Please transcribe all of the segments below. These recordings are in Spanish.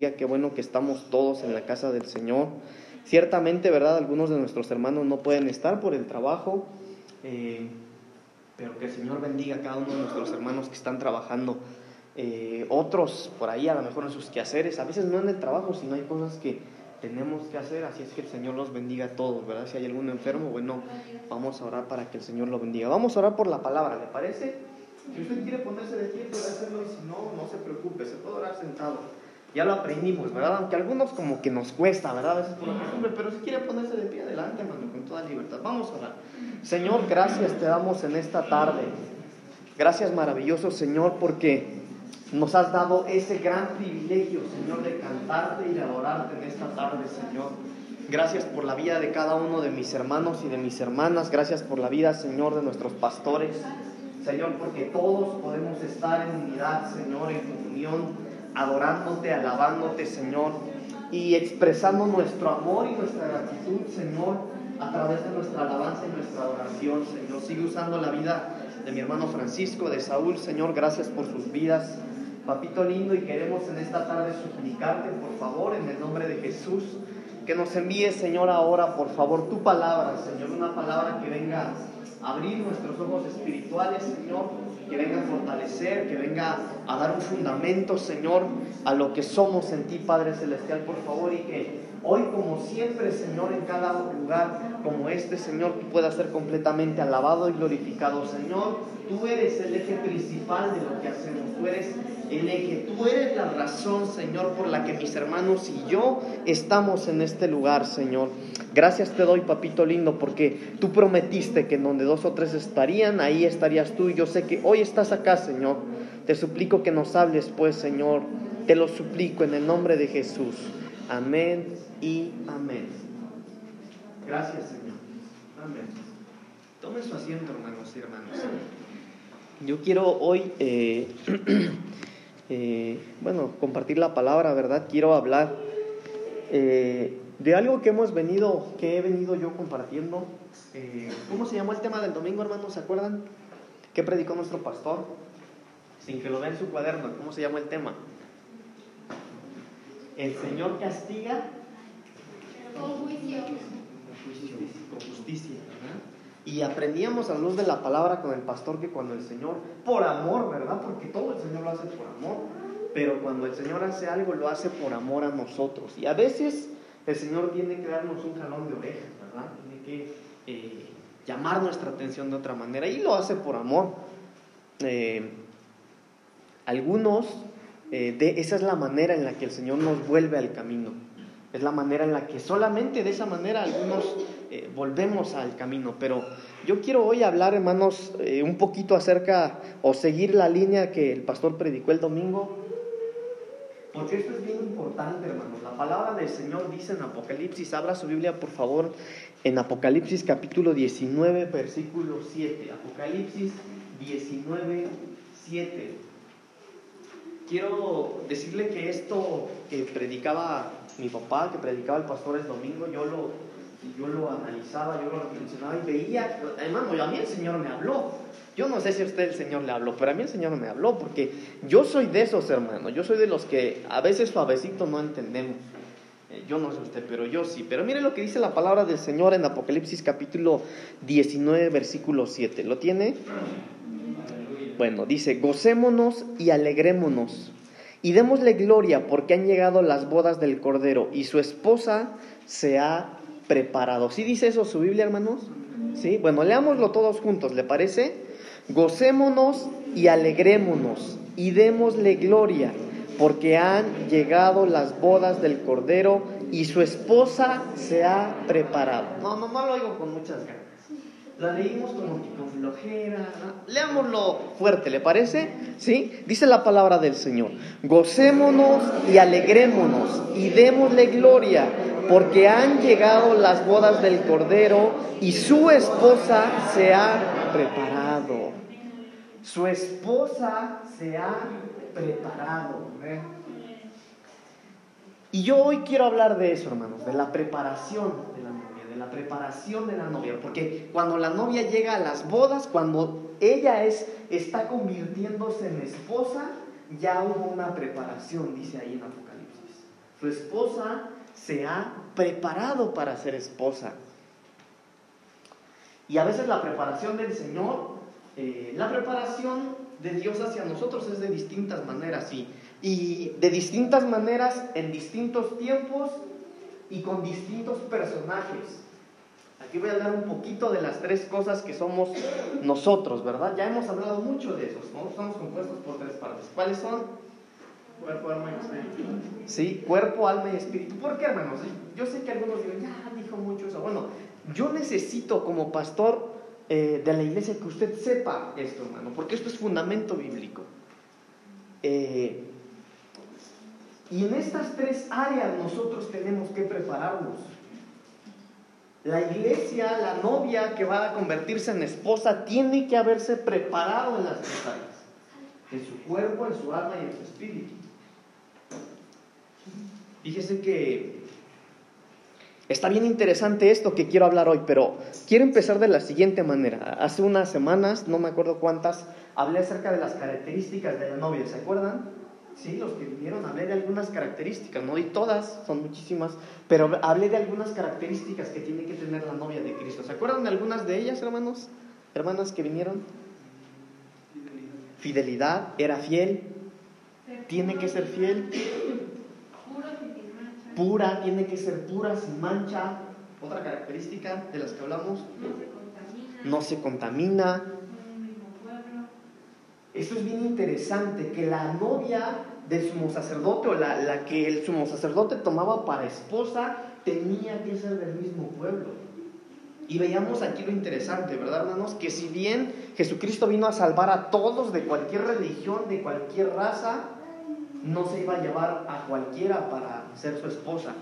Qué bueno que estamos todos en la casa del Señor. Ciertamente, ¿verdad? Algunos de nuestros hermanos no pueden estar por el trabajo, eh, pero que el Señor bendiga a cada uno de nuestros hermanos que están trabajando. Eh, otros por ahí, a lo mejor en sus quehaceres, a veces no en el trabajo, sino hay cosas que tenemos que hacer, así es que el Señor los bendiga a todos, ¿verdad? Si hay algún enfermo, bueno, vamos a orar para que el Señor lo bendiga. Vamos a orar por la palabra, ¿le parece? Si usted quiere ponerse de pie, puede hacerlo y si no, no se preocupe, se puede orar sentado ya lo aprendimos, ¿verdad? Aunque a algunos como que nos cuesta, ¿verdad? A veces por la costumbre, pero si quiere ponerse de pie adelante, hermano, con toda libertad. Vamos a orar. Señor, gracias te damos en esta tarde. Gracias maravilloso, Señor, porque nos has dado ese gran privilegio, Señor, de cantarte y de adorarte en esta tarde, Señor. Gracias por la vida de cada uno de mis hermanos y de mis hermanas. Gracias por la vida, Señor, de nuestros pastores. Señor, porque todos podemos estar en unidad, Señor, en comunión adorándote, alabándote, Señor, y expresando nuestro amor y nuestra gratitud, Señor, a través de nuestra alabanza y nuestra oración, Señor. Sigue usando la vida de mi hermano Francisco, de Saúl, Señor, gracias por sus vidas. Papito lindo, y queremos en esta tarde suplicarte, por favor, en el nombre de Jesús, que nos envíes, Señor, ahora, por favor, tu palabra, Señor, una palabra que venga a abrir nuestros ojos espirituales, Señor, que venga a fortalecer, que venga a dar un fundamento, Señor, a lo que somos en ti, Padre Celestial, por favor, y que hoy, como siempre, Señor, en cada lugar como este, Señor, pueda ser completamente alabado y glorificado, Señor. Tú eres el eje principal de lo que hacemos, tú eres el eje, tú eres la razón, Señor, por la que mis hermanos y yo estamos en este lugar, Señor. Gracias te doy, papito lindo, porque tú prometiste que en donde dos o tres estarían, ahí estarías tú. Y yo sé que hoy estás acá, Señor. Te suplico que nos hables, pues, Señor. Te lo suplico en el nombre de Jesús. Amén y amén. Gracias, Señor. Amén. Tome su asiento, hermanos y hermanas. Yo quiero hoy, eh, eh, bueno, compartir la palabra, ¿verdad? Quiero hablar. Eh, de algo que hemos venido, que he venido yo compartiendo. Eh, ¿Cómo se llamó el tema del domingo, hermanos? ¿Se acuerdan? ¿Qué predicó nuestro pastor? Sin que lo vea en su cuaderno, ¿cómo se llamó el tema? El Señor castiga con juicio. Con justicia. Y aprendíamos a luz de la palabra con el pastor que cuando el Señor, por amor, ¿verdad? Porque todo el Señor lo hace por amor, pero cuando el Señor hace algo, lo hace por amor a nosotros. Y a veces el Señor tiene que darnos un jalón de orejas, ¿verdad? Tiene que eh, llamar nuestra atención de otra manera y lo hace por amor. Eh, algunos, eh, de, esa es la manera en la que el Señor nos vuelve al camino. Es la manera en la que solamente de esa manera algunos volvemos al camino. Pero yo quiero hoy hablar, hermanos, un poquito acerca o seguir la línea que el pastor predicó el domingo porque esto es bien importante, hermanos. La palabra del Señor dice en Apocalipsis, abra su Biblia por favor, en Apocalipsis capítulo 19, versículo 7. Apocalipsis 19, 7. Quiero decirle que esto que predicaba mi papá, que predicaba el pastor el domingo, yo lo, yo lo analizaba, yo lo reflexionaba y veía, hermano, a mí el Señor me habló. Yo no sé si usted el Señor le habló, pero a mí el Señor me habló, porque yo soy de esos hermanos, yo soy de los que a veces suavecito no entendemos. Eh, yo no sé usted, pero yo sí. Pero mire lo que dice la palabra del Señor en Apocalipsis capítulo 19, versículo 7. ¿Lo tiene? Bueno, dice, gocémonos y alegrémonos y démosle gloria porque han llegado las bodas del Cordero y su esposa se ha preparado. ¿Sí dice eso su Biblia, hermanos? Sí, bueno, leámoslo todos juntos, ¿le parece? Gocémonos y alegrémonos y démosle gloria, porque han llegado las bodas del Cordero y su esposa se ha preparado. No, no, no lo oigo con muchas ganas. La leímos como que flojera. Leámoslo fuerte, ¿le parece? ¿Sí? Dice la palabra del Señor. Gocémonos y alegrémonos y démosle gloria, porque han llegado las bodas del Cordero y su esposa se ha preparado. Su esposa se ha preparado. Y yo hoy quiero hablar de eso, hermanos, de la preparación la preparación de la novia, porque cuando la novia llega a las bodas, cuando ella es está convirtiéndose en esposa, ya hubo una preparación, dice ahí en Apocalipsis. Su esposa se ha preparado para ser esposa. Y a veces la preparación del Señor, eh, la preparación de Dios hacia nosotros es de distintas maneras, y, y de distintas maneras en distintos tiempos y con distintos personajes. Aquí voy a hablar un poquito de las tres cosas que somos nosotros, ¿verdad? Ya hemos hablado mucho de esos, ¿no? Estamos compuestos por tres partes. ¿Cuáles son? Cuerpo, alma y espíritu. Sí, cuerpo, alma y espíritu. ¿Por qué, hermanos? Yo sé que algunos digan, ya dijo mucho eso. Bueno, yo necesito como pastor eh, de la iglesia que usted sepa esto, hermano, porque esto es fundamento bíblico. Eh, y en estas tres áreas nosotros tenemos que prepararnos. La iglesia, la novia que va a convertirse en esposa, tiene que haberse preparado en las tres áreas. En su cuerpo, en su alma y en su espíritu. Fíjese que está bien interesante esto que quiero hablar hoy, pero quiero empezar de la siguiente manera. Hace unas semanas, no me acuerdo cuántas, hablé acerca de las características de la novia, ¿se acuerdan? Sí, los que vinieron hablé de algunas características, no di todas, son muchísimas, pero hablé de algunas características que tiene que tener la novia de Cristo. ¿Se acuerdan de algunas de ellas, hermanos? Hermanas que vinieron. Fidelidad, era fiel, tiene que ser fiel, pura, tiene que ser pura, sin mancha. Otra característica de las que hablamos, no se contamina. Esto es bien interesante, que la novia del sumo sacerdote o la, la que el sumo sacerdote tomaba para esposa tenía que ser del mismo pueblo. Y veíamos aquí lo interesante, ¿verdad, hermanos? Que si bien Jesucristo vino a salvar a todos de cualquier religión, de cualquier raza, no se iba a llevar a cualquiera para ser su esposa,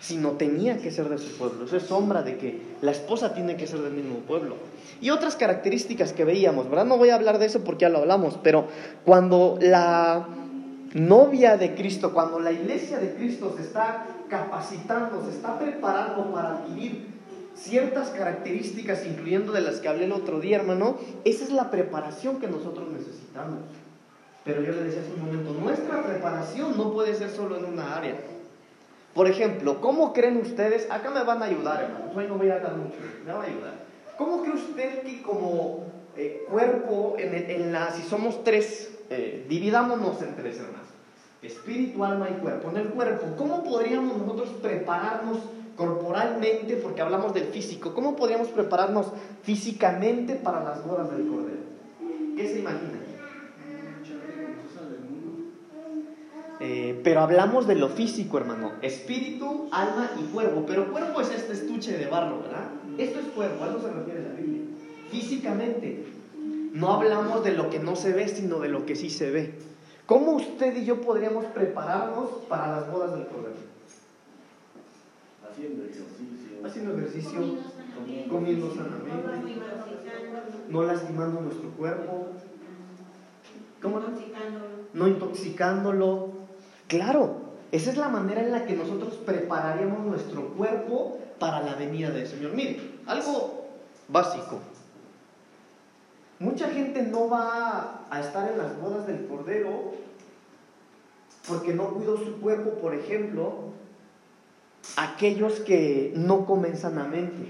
sino tenía que ser de su pueblo. Eso es sombra de que la esposa tiene que ser del mismo pueblo. Y otras características que veíamos, ¿verdad? No voy a hablar de eso porque ya lo hablamos, pero cuando la novia de Cristo, cuando la iglesia de Cristo se está capacitando, se está preparando para adquirir ciertas características, incluyendo de las que hablé el otro día, hermano, esa es la preparación que nosotros necesitamos. Pero yo le decía hace un momento, nuestra preparación no puede ser solo en una área. Por ejemplo, ¿cómo creen ustedes? Acá me van a ayudar, hermanos. Hoy no voy a dar mucho, me va a ayudar. ¿Cómo cree usted que como eh, cuerpo, en, en, la, si somos tres, eh, dividámonos en tres, hermanos? Espíritu, alma y cuerpo. En el cuerpo, ¿cómo podríamos nosotros prepararnos corporalmente, porque hablamos del físico, ¿cómo podríamos prepararnos físicamente para las bodas del Cordero? ¿Qué se imaginan? Eh, pero hablamos de lo físico, hermano. Espíritu, alma y cuerpo. Pero cuerpo es este estuche de barro, ¿verdad? Esto es cuerpo, a eso se refiere la Biblia. Físicamente. No hablamos de lo que no se ve, sino de lo que sí se ve. ¿Cómo usted y yo podríamos prepararnos para las bodas del Cordero? Haciendo ejercicio. Haciendo ejercicio, comiendo sanamente, no lastimando nuestro cuerpo. ¿Cómo no? No intoxicándolo. Claro, esa es la manera en la que nosotros prepararíamos nuestro cuerpo para la venida del Señor. Mire, algo básico. Mucha gente no va a estar en las bodas del Cordero porque no cuidó su cuerpo, por ejemplo, aquellos que no comen sanamente.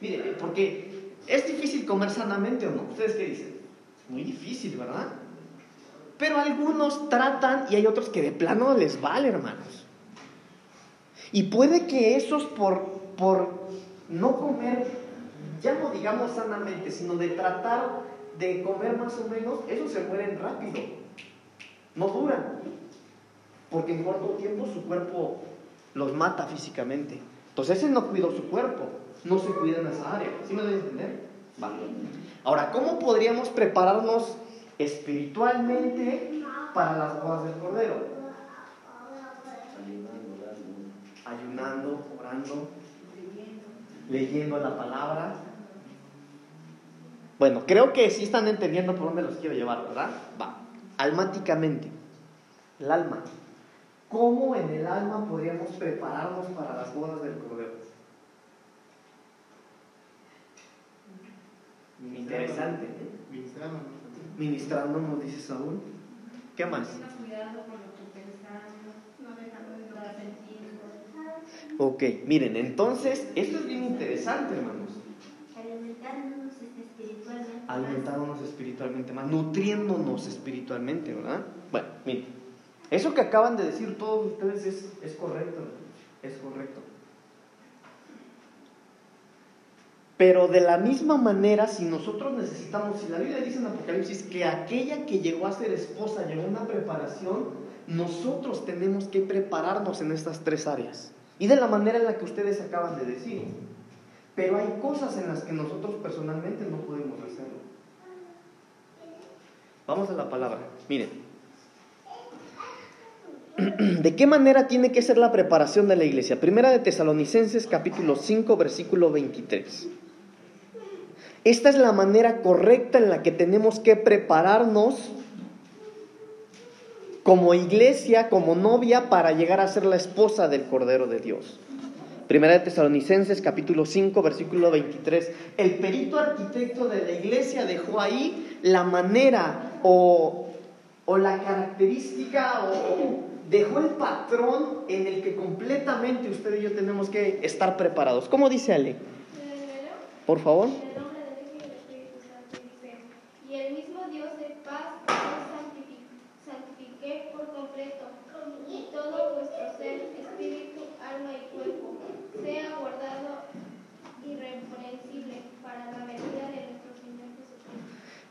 Mire, porque es difícil comer sanamente o no. ¿Ustedes qué dicen? Muy difícil, ¿verdad? Pero algunos tratan y hay otros que de plano les vale, hermanos. Y puede que esos por, por no comer, ya no digamos sanamente, sino de tratar de comer más o menos, esos se mueren rápido. No duran. Porque en corto tiempo su cuerpo los mata físicamente. Entonces ese no cuidó su cuerpo, no se cuida en esa área. ¿Sí me deben entender? Vale. Ahora, ¿cómo podríamos prepararnos espiritualmente para las bodas del Cordero? Ayunando, orando, leyendo la palabra. Bueno, creo que sí están entendiendo por dónde los quiero llevar, ¿verdad? Va. Almáticamente. El alma. ¿Cómo en el alma podríamos prepararnos para las bodas del Cordero? Interesante. Ministrándonos. Ministrándonos, dice Saúl. ¿Qué más? Ok, miren, entonces, esto es bien interesante, hermanos. Alimentándonos espiritualmente. Alimentándonos espiritualmente más, nutriéndonos espiritualmente, ¿verdad? Bueno, miren, eso que acaban de decir todos ustedes es, es correcto, es correcto. Pero de la misma manera, si nosotros necesitamos, si la Biblia dice en Apocalipsis que aquella que llegó a ser esposa llegó a una preparación, nosotros tenemos que prepararnos en estas tres áreas. Y de la manera en la que ustedes acaban de decir. Pero hay cosas en las que nosotros personalmente no podemos hacerlo. Vamos a la palabra. Miren. ¿De qué manera tiene que ser la preparación de la iglesia? Primera de Tesalonicenses capítulo 5 versículo 23. Esta es la manera correcta en la que tenemos que prepararnos como iglesia, como novia, para llegar a ser la esposa del Cordero de Dios. Primera de Tesalonicenses capítulo 5 versículo 23. El perito arquitecto de la iglesia dejó ahí la manera o, o la característica o dejó el patrón en el que completamente usted y yo tenemos que estar preparados. ¿Cómo dice Ale? Por favor. Y el mismo Dios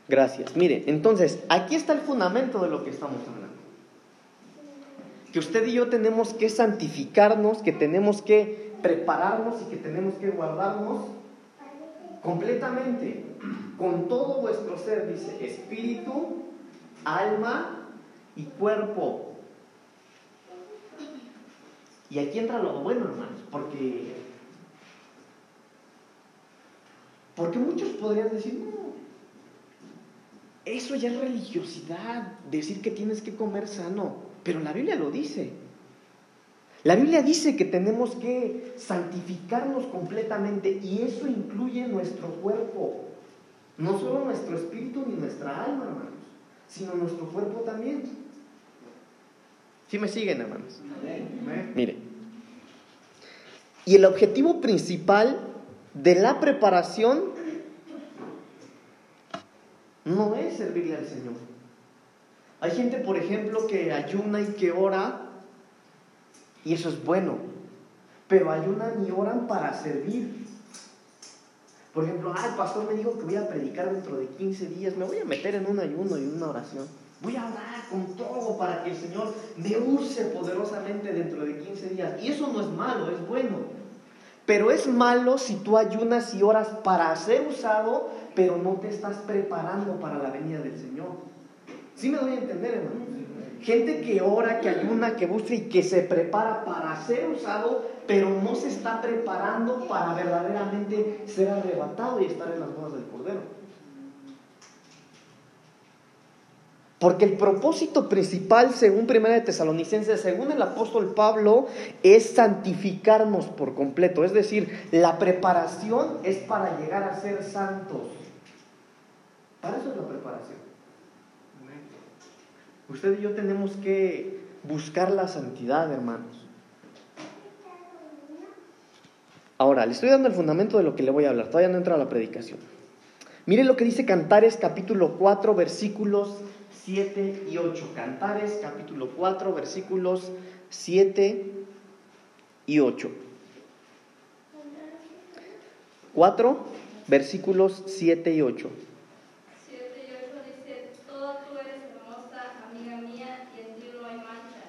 Gracias. Mire, entonces, aquí está el fundamento de lo que estamos hablando. Que usted y yo tenemos que santificarnos, que tenemos que prepararnos y que tenemos que guardarnos completamente, con todo vuestro ser, dice, espíritu, alma y cuerpo. Y aquí entra lo bueno, hermanos, porque porque muchos podrían decir, no, eso ya es religiosidad, decir que tienes que comer sano, pero la Biblia lo dice. La Biblia dice que tenemos que santificarnos completamente y eso incluye nuestro cuerpo, no solo nuestro espíritu ni nuestra alma, hermanos, sino nuestro cuerpo también. ¿Sí me siguen, hermanos? Mire. Y el objetivo principal de la preparación no es servirle al Señor. Hay gente, por ejemplo, que ayuna y que ora, y eso es bueno, pero ayunan y oran para servir. Por ejemplo, el pastor me dijo que voy a predicar dentro de 15 días, me voy a meter en un ayuno y una oración. Voy a orar con todo para que el Señor me use poderosamente dentro de 15 días. Y eso no es malo, es bueno. Pero es malo si tú ayunas y oras para ser usado, pero no te estás preparando para la venida del Señor. ¿Sí me doy a entender, hermano? Gente que ora, que ayuna, que busca y que se prepara para ser usado, pero no se está preparando para verdaderamente ser arrebatado y estar en las manos del Cordero. Porque el propósito principal, según 1 de Tesalonicenses, según el apóstol Pablo, es santificarnos por completo. Es decir, la preparación es para llegar a ser santos. Para eso es la preparación. Usted y yo tenemos que buscar la santidad, hermanos. Ahora, le estoy dando el fundamento de lo que le voy a hablar. Todavía no entra a la predicación. Mire lo que dice Cantares capítulo 4 versículos 7 y 8. Cantares capítulo 4 versículos 7 y 8. 4 versículos 7 y 8. 7 y 8 dice, Toda tú eres hermosa, amiga mía, y en ti no hay mancha.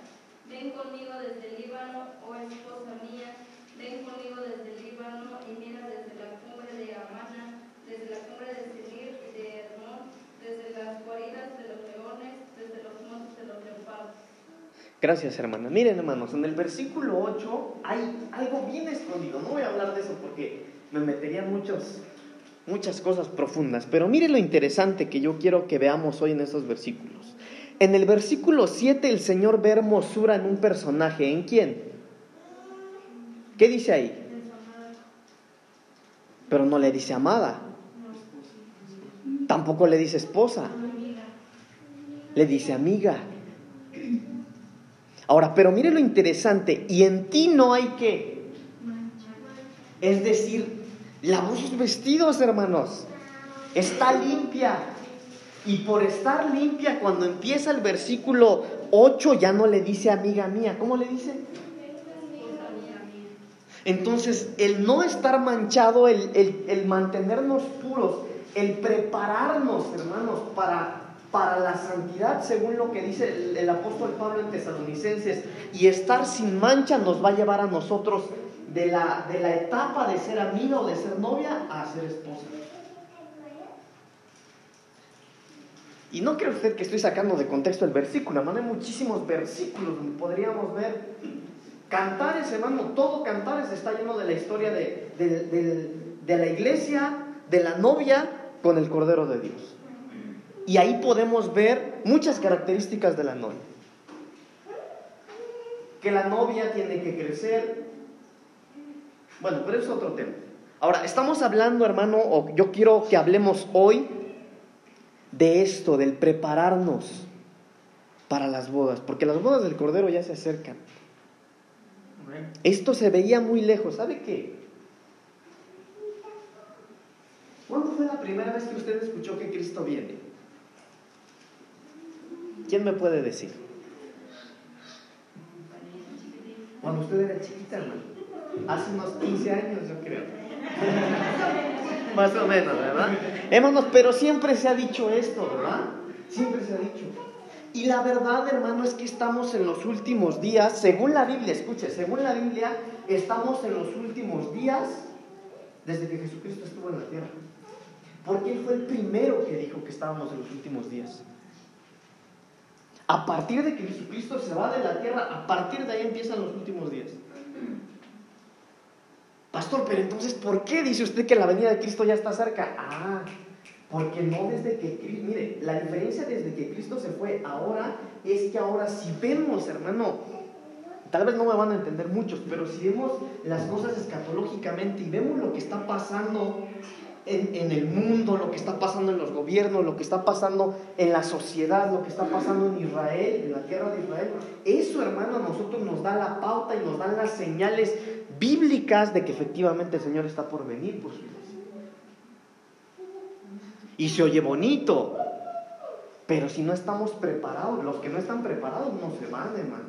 Ven conmigo desde el Líbano, oh esposa mía, ven conmigo desde el Líbano y mira desde la cumbre de Amana, desde la cumbre de Senir y de Hermón, desde las guaridas de los leones, desde los montes de los leopardos. Gracias, hermanas. Miren, hermanos, en el versículo 8 hay algo bien escondido. No voy a hablar de eso porque me metería muchos, muchas cosas profundas. Pero miren lo interesante que yo quiero que veamos hoy en estos versículos. En el versículo 7 el Señor ve hermosura en un personaje. ¿En quién? ¿Qué dice ahí? Pero no le dice amada. Tampoco le dice esposa. Le dice amiga. Ahora, pero mire lo interesante, y en ti no hay que Es decir, lavó sus vestidos, hermanos. Está limpia. Y por estar limpia, cuando empieza el versículo 8, ya no le dice amiga mía. ¿Cómo le dice? Entonces, el no estar manchado, el, el- el mantenernos puros, el prepararnos, hermanos, para, para la santidad, según lo que dice el, apóstol Pablo en Tesalonicenses, y estar sin mancha nos va a llevar a nosotros de la, de la etapa de ser amiga o de ser novia a ser esposa. Y no cree usted que estoy sacando de contexto el versículo, hermano, hay muchísimos versículos donde podríamos ver Cantares, hermano, todo Cantares está lleno de la historia de- de- de la iglesia, de la novia con el Cordero de Dios. Y ahí podemos ver muchas características de la novia. Que la novia tiene que crecer. Bueno, pero es otro tema. Ahora, estamos hablando, hermano, o yo quiero que hablemos hoy de esto, del prepararnos para las bodas, porque las bodas del Cordero ya se acercan. Esto se veía muy lejos. ¿Sabe qué? ¿Cuándo fue la primera vez que usted escuchó que Cristo viene? ¿Quién me puede decir? Cuando usted era chiquita, hermano. Hace unos 15 años, yo creo. Más o menos, ¿verdad? Hermanos, pero siempre se ha dicho esto, ¿verdad? Siempre se ha dicho. Y la verdad, hermano, es que estamos en los últimos días, según la Biblia, escuche, según la Biblia, estamos en los últimos días desde que Jesucristo estuvo en la tierra. Porque Él fue el primero que dijo que estábamos en los últimos días. A partir de que Jesucristo se va de la tierra, a partir de ahí empiezan los últimos días. Pastor, pero entonces, ¿por qué dice usted que la venida de Cristo ya está cerca? Ah, porque no desde que Cristo, mire, la diferencia desde que Cristo se fue ahora es que ahora si vemos, hermano, tal vez no me van a entender muchos, pero si vemos las cosas escatológicamente y vemos lo que está pasando en, el mundo, lo que está pasando en los gobiernos, lo que está pasando en la sociedad, lo que está pasando en Israel, en la tierra de Israel, eso, hermano, a nosotros nos da la pauta y nos dan las señales bíblicas de que efectivamente el Señor está por venir por su iglesia. Y se oye bonito, pero si no estamos preparados, los que no están preparados no se van, hermanos.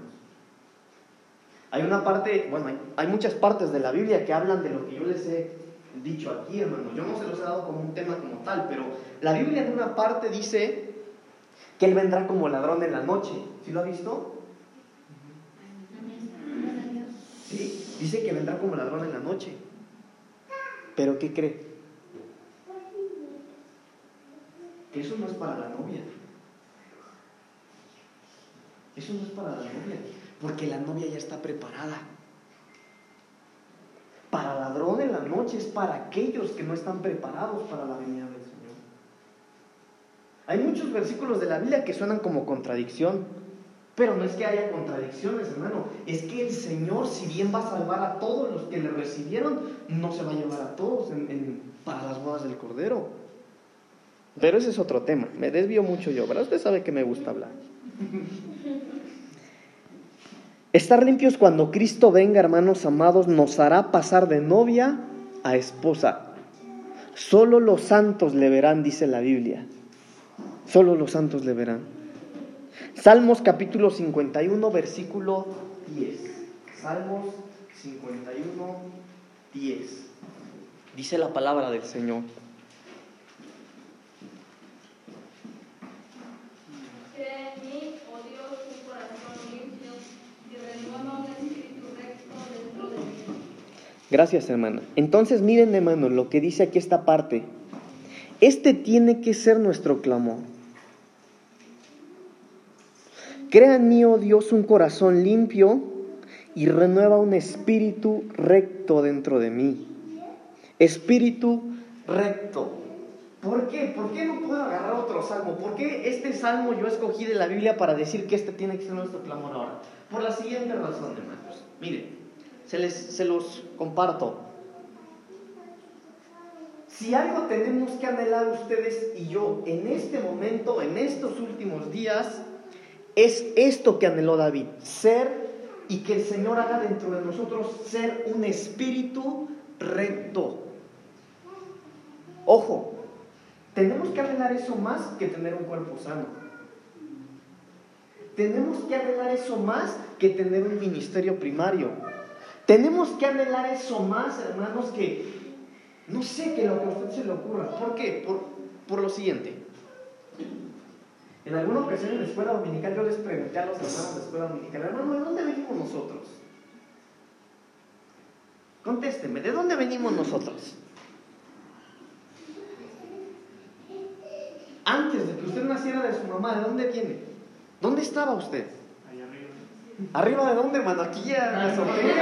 Hay una parte, bueno, hay, hay muchas partes de la Biblia que hablan de lo que yo les he dicho aquí, hermanos. Yo no se los he dado como un tema como tal, pero la Biblia en una parte dice que Él vendrá como ladrón en la noche. ¿Sí lo ha visto? Sí, dice que vendrá como ladrón en la noche. Pero ¿qué cree? Que eso no es para la novia. Eso no es para la novia, porque la novia ya está preparada. Para ladrón en la es para aquellos que no están preparados para la venida del Señor. Hay muchos versículos de la Biblia que suenan como contradicción, pero no es que haya contradicciones, hermano. Es que el Señor, si bien va a salvar a todos los que le recibieron, no se va a llevar a todos en- para las bodas del Cordero. Pero ese es otro tema. Me desvío mucho yo, ¿verdad? Usted sabe que me gusta hablar. Estar limpios cuando Cristo venga, hermanos amados, nos hará pasar de novia esposa. Solo los santos le verán, dice la Biblia. Solo los santos le verán. Salmos capítulo 51, versículo 10. Salmos 51, 10. Dice la palabra del Señor. Crea en mí, oh Dios, un corazón limpio y renueva un espíritu recto dentro de mí. Gracias, hermana. Entonces, miren, hermano, lo que dice aquí esta parte. Este tiene que ser nuestro clamor. Crea en mí, oh Dios, un corazón limpio y renueva un espíritu recto dentro de mí. Espíritu recto. ¿Por qué? ¿Por qué no puedo agarrar otro salmo? ¿Por qué este salmo yo escogí de la Biblia para decir que este tiene que ser nuestro clamor ahora? Por la siguiente razón, hermanos. Miren, se, les, se los comparto. Si algo tenemos que anhelar ustedes y yo en este momento, en estos últimos días, es esto que anheló David, ser y que el Señor haga dentro de nosotros ser un espíritu recto. Ojo, tenemos que arreglar eso más que tener un cuerpo sano. Tenemos que arreglar eso más que tener un ministerio primario. Tenemos que anhelar eso más, hermanos, que no sé que lo que a usted se le ocurra. ¿Por qué? Por, por lo siguiente. En alguna ocasión en la escuela dominical yo les pregunté a los hermanos de la escuela dominical, hermano, ¿de dónde venimos nosotros? Contésteme, ¿de dónde venimos nosotros? Antes de que usted naciera de su mamá, ¿de dónde viene? ¿Dónde estaba usted? Arriba. ¿Arriba de dónde, hermano? Aquí ya me sorprende.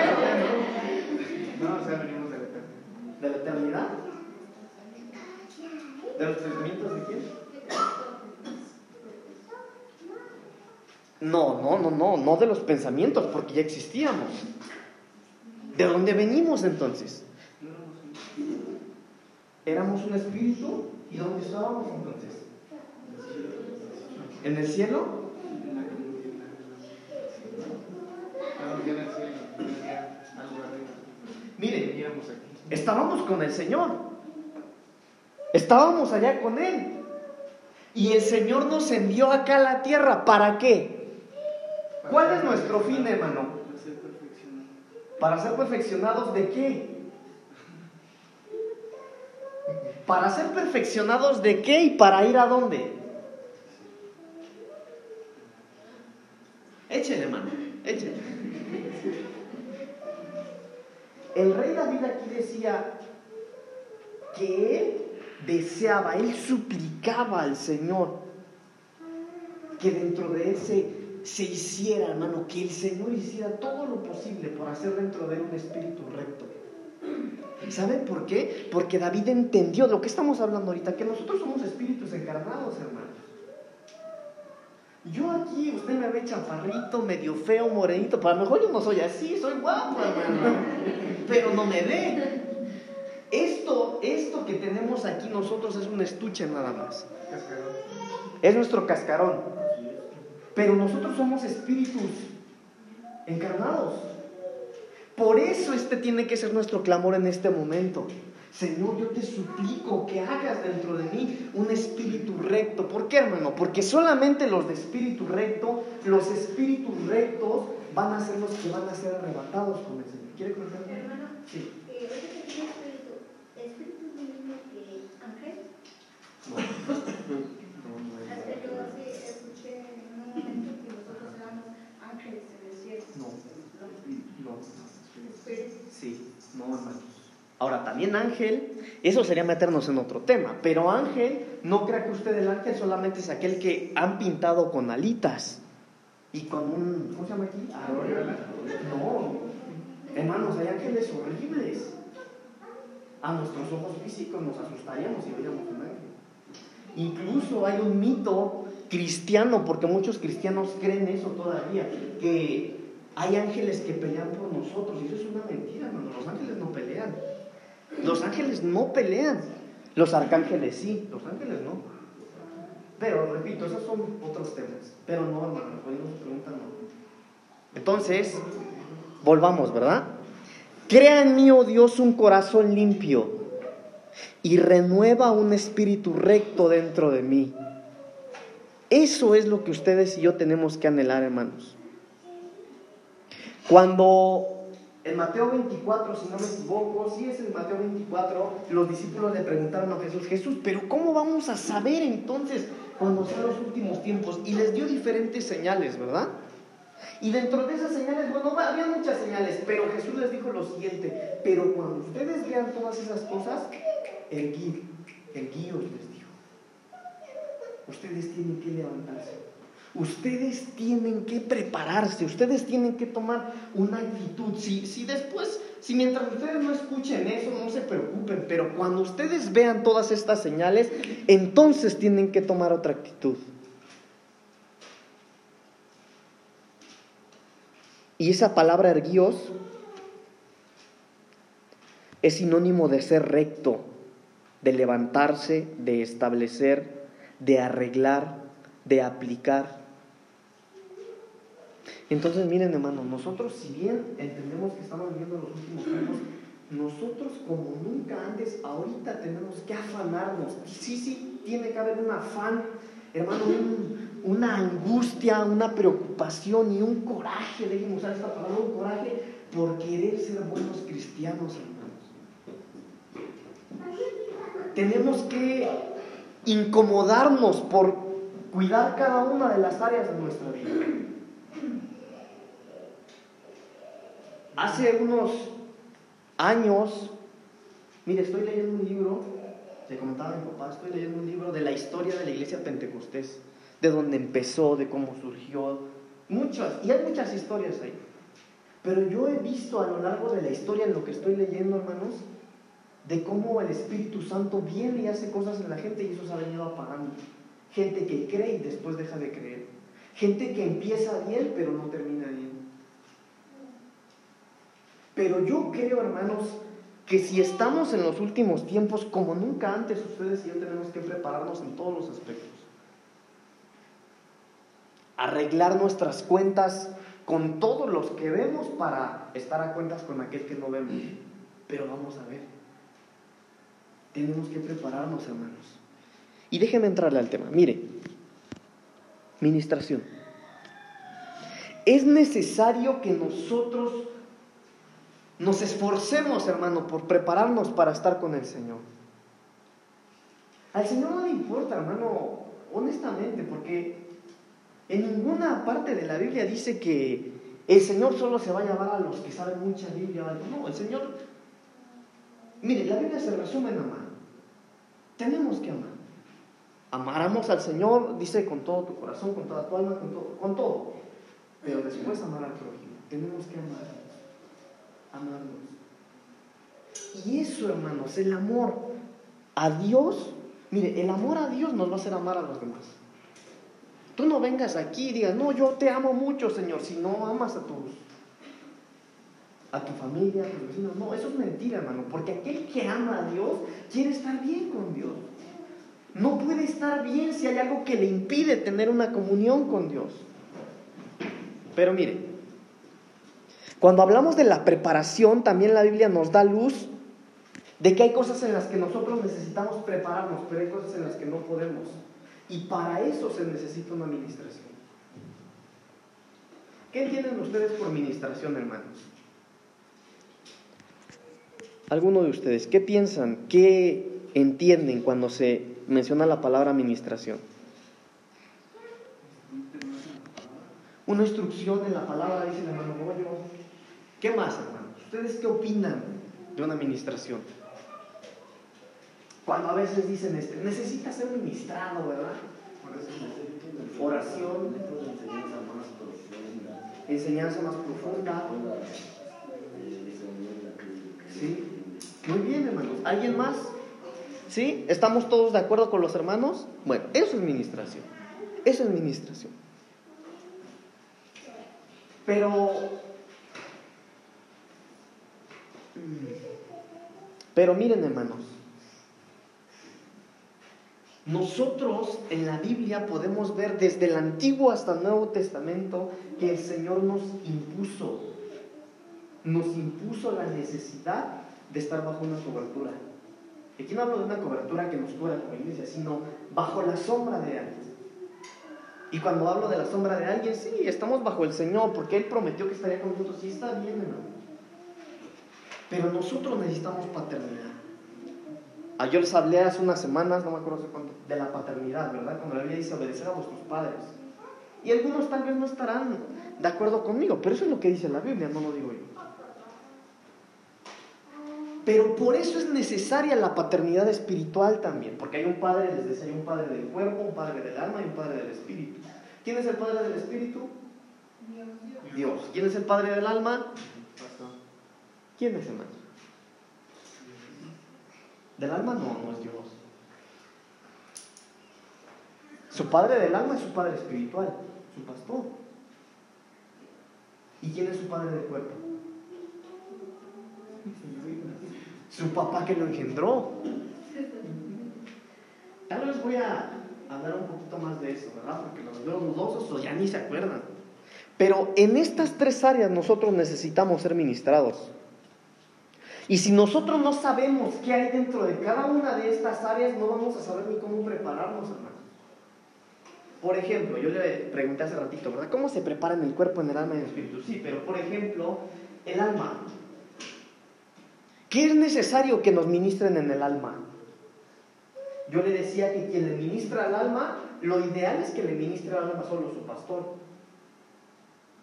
No, o sea, venimos de la eternidad. ¿De la eternidad? ¿De los pensamientos de quién? No, no, no, no, no de los pensamientos, porque ya existíamos. ¿De dónde venimos entonces? Éramos un espíritu y ¿dónde estábamos entonces? ¿En el cielo? En la comunidad. Estábamos ya en el cielo, ya algo arriba. Miren, Veníamos aquí. estábamos con el Señor. Estábamos allá con Él. Y el Señor nos envió acá a la tierra. ¿Para qué? ¿Cuál es nuestro fin, hermano? Para ser perfeccionado. ¿Para ser perfeccionados de qué? ¿Para ser perfeccionados de qué y para ir a dónde? Échele, mano, échele. El rey David aquí decía que él deseaba, él suplicaba al Señor que dentro de él se, hiciera, hermano, que el Señor hiciera todo lo posible por hacer dentro de él un espíritu recto. ¿Saben por qué? Porque David entendió de lo que estamos hablando ahorita, que nosotros somos espíritus encarnados, hermanos. Yo aquí, usted me ve chaparrito, medio feo, morenito, pero a lo mejor yo no soy así, soy guapo, hermano. Pero no me ve. Esto, esto que tenemos aquí nosotros es un estuche nada más. Es nuestro cascarón. Pero nosotros somos espíritus encarnados. Por eso este tiene que ser nuestro clamor en este momento. Señor, yo te suplico que hagas dentro de mí un espíritu recto. ¿Por qué, hermano? Porque solamente los de espíritu recto, los espíritus rectos, van a ser los que van a ser arrebatados con el Señor. ¿Quiere algo? Hermano, Sí. eh, espíritu, ¿espíritu mismo que ángel? No. No, no es Es que yo escuché en un momento que nosotros éramos ángeles en el cielo. No. ¿No? Sí, no, hermanos. Ahora, también ángel, eso sería meternos en otro tema, pero ángel, no crea que usted el ángel solamente es aquel que han pintado con alitas y con un, ¿cómo se llama aquí? No, hermanos, hay ángeles horribles. A nuestros ojos físicos nos asustaríamos si viéramos un ángel. Incluso hay un mito cristiano, porque muchos cristianos creen eso todavía, que hay ángeles que pelean por nosotros, y eso es una mentira, hermano. Los ángeles no pelean. Los ángeles no pelean. Los arcángeles sí, los ángeles no. Pero, repito, esos son otros temas. Pero no, hermano, respondiendo su pregunta, no. Entonces, volvamos, ¿verdad? Crea en mí, oh Dios, un corazón limpio y renueva un espíritu recto dentro de mí. Eso es lo que ustedes y yo tenemos que anhelar, hermanos. Cuando en Mateo 24, si no me equivoco, sí es en Mateo 24, los discípulos le preguntaron a Jesús, Jesús, pero ¿cómo vamos a saber entonces cuando sean los últimos tiempos? Y les dio diferentes señales, ¿verdad? Y dentro de esas señales, bueno, había muchas señales, pero Jesús les dijo lo siguiente, pero cuando ustedes vean todas esas cosas, erguid, erguíos les dijo. Ustedes tienen que levantarse. Ustedes tienen que prepararse, ustedes tienen que tomar una actitud. Si, si después, si mientras ustedes no escuchen eso, no se preocupen, pero cuando ustedes vean todas estas señales, entonces tienen que tomar otra actitud. Y esa palabra erguíos es sinónimo de ser recto, de levantarse, de establecer, de arreglar, de aplicar. Entonces, miren, hermano, nosotros, si bien entendemos que estamos viviendo los últimos tiempos, nosotros como nunca antes, ahorita tenemos que afanarnos. Sí, sí, tiene que haber un afán, hermano, una angustia, una preocupación y un coraje, déjenme usar esta palabra, un coraje por querer ser buenos cristianos, hermanos. Tenemos que incomodarnos por cuidar cada una de las áreas de nuestra vida. Hace unos años, mire, estoy leyendo un libro, le comentaba a mi papá, estoy leyendo un libro de la historia de la iglesia pentecostés, de dónde empezó, de cómo surgió, muchas, y hay muchas historias ahí. Pero yo he visto a lo largo de la historia, en lo que estoy leyendo, hermanos, de cómo el Espíritu Santo viene y hace cosas en la gente y eso se ha venido apagando. Gente que cree y después deja de creer. Gente que empieza bien pero no termina bien. Pero yo creo, hermanos, que si estamos en los últimos tiempos, como nunca antes, ustedes y yo tenemos que prepararnos en todos los aspectos. Arreglar nuestras cuentas con todos los que vemos para estar a cuentas con aquel que no vemos. Pero vamos a ver. Tenemos que prepararnos, hermanos. Y déjenme entrarle al tema. Mire, ministración. Es necesario que nosotros nos esforcemos, hermano, por prepararnos para estar con el Señor. Al Señor no le importa, hermano, honestamente, porque en ninguna parte de la Biblia dice que el Señor solo se va a llamar a los que saben mucha Biblia. No, el Señor, mire, la Biblia se resume en amar. Tenemos que amar. Amaramos al Señor, dice, con todo tu corazón, con toda tu alma, con todo. Con todo. Pero después amar al prójimo. Tenemos que amar amarnos. Y eso, hermanos, el amor a Dios, mire, el amor a Dios nos va a hacer amar a los demás. Tú no vengas aquí y digas, no, yo te amo mucho, Señor, si no amas a tus, a tu familia, a tus vecinos. No, eso es mentira, hermano, porque aquel que ama a Dios quiere estar bien con Dios. No puede estar bien si hay algo que le impide tener una comunión con Dios. Pero mire, cuando hablamos de la preparación, también la Biblia nos da luz de que hay cosas en las que nosotros necesitamos prepararnos, pero hay cosas en las que no podemos. Y para eso se necesita una administración. ¿Qué entienden ustedes por administración, hermanos? ¿Alguno de ustedes qué piensan, qué entienden cuando se menciona la palabra administración? Una instrucción en la palabra, dice el hermano Goyo, ¿Qué más, hermanos? ¿Ustedes qué opinan de una administración? Cuando a veces dicen, este, necesita ser ministrado, ¿verdad? Oración, enseñanza más profunda. ¿Sí? Muy bien, hermanos. ¿Alguien más? ¿Sí? ¿Estamos todos de acuerdo con los hermanos? Bueno, eso es ministración. Eso es ministración. Pero pero miren hermanos, nosotros en la Biblia podemos ver desde el Antiguo hasta el Nuevo Testamento que el Señor nos impuso, nos impuso la necesidad de estar bajo una cobertura. Aquí no hablo de una cobertura que nos cubra como iglesia, sino bajo la sombra de alguien. Y cuando hablo de la sombra de alguien, sí, estamos bajo el Señor, porque Él prometió que estaría con nosotros. Sí, está bien, hermano. Pero nosotros necesitamos paternidad. Ah, yo les hablé hace unas semanas, no me acuerdo cuánto, de la paternidad, ¿verdad? Cuando la Biblia dice obedecer a vuestros padres. Y algunos tal vez no estarán de acuerdo conmigo, pero eso es lo que dice la Biblia, no lo digo yo. Pero por eso es necesaria la paternidad espiritual también, porque hay un padre, les decía, hay un padre del cuerpo, un padre del alma y un padre del espíritu. ¿Quién es el padre del espíritu? Dios. Dios. ¿Quién es el padre del alma? ¿Quién es hermano? Del alma no, no es Dios. Su padre del alma es su padre espiritual, su pastor. ¿Y quién es su padre del cuerpo? Su papá que lo engendró. Tal vez voy a hablar un poquito más de eso, ¿verdad? Porque los veo dudosos o ya ni se acuerdan. Pero en estas tres áreas nosotros necesitamos ser ministrados. Y si nosotros no sabemos qué hay dentro de cada una de estas áreas, no vamos a saber ni cómo prepararnos, hermano. Por ejemplo, yo le pregunté hace ratito, ¿verdad? ¿Cómo se prepara en el cuerpo, en el alma y en el espíritu? Sí, pero por ejemplo, el alma. ¿Qué es necesario que nos ministren en el alma? Yo le decía que quien le ministra al alma, lo ideal es que le ministre al alma solo su pastor.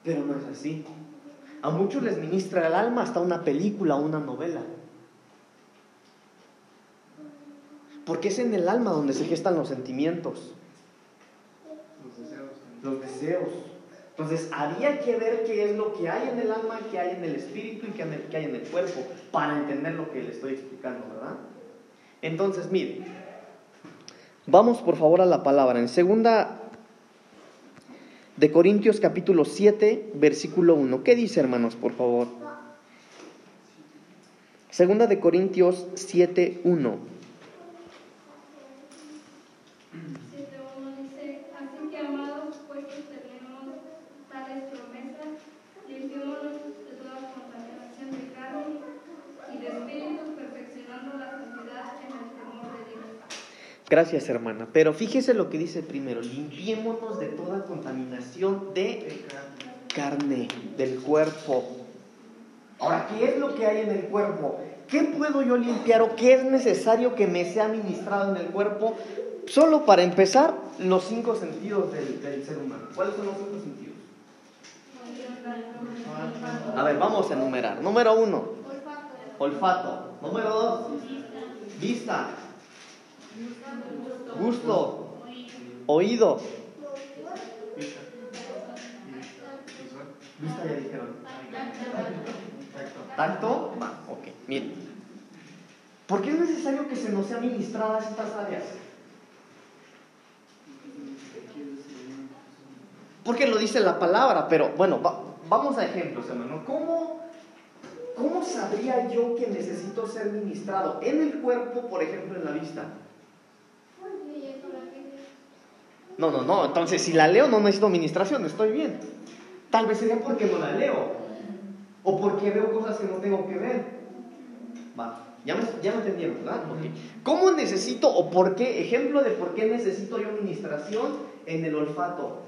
Pero no es así. A muchos les ministra el alma hasta una película o una novela. Porque es en el alma donde se gestan los sentimientos, Los deseos. los deseos. Entonces, había que ver qué es lo que hay en el alma, qué hay en el espíritu y qué hay en el cuerpo, para entender lo que le estoy explicando, ¿verdad? Entonces, mire, vamos por favor a la palabra. En segunda de Corintios capítulo 7, versículo 1. ¿Qué dice, hermanos, por favor? Segunda de Corintios 7, 1. 7.1 dice, así que amados, pues tenemos tales promesas, limpiémonos de toda contaminación de carne y de espíritu, perfeccionando la santidad en el temor de Dios. Gracias, hermana. Pero fíjese lo que dice primero, limpiémonos de toda contaminación de carne, del cuerpo. Ahora, ¿qué es lo que hay en el cuerpo? ¿Qué puedo yo limpiar o qué es necesario que me sea administrado en el cuerpo? Solo para empezar, los cinco sentidos del, del ser humano. ¿Cuáles son los cinco sentidos? A ver, vamos a enumerar. Número uno, olfato. Número dos, vista. Gusto. Oído. Va. ¿Por qué es necesario que se nos sea administradas estas áreas? Porque lo dice la palabra, pero bueno, va- vamos a ejemplos, hermano. ¿Cómo, ¿Cómo sabría yo que necesito ser ministrado? En el cuerpo, por ejemplo, en la vista. No, no, no. Entonces, si la leo, no necesito administración, estoy bien. Tal vez sería porque no la leo. O porque veo cosas que no tengo que ver. Va, ya me, ya me entendieron, ¿verdad? Ok. ¿Cómo necesito o por qué? Ejemplo de por qué necesito yo administración en el olfato.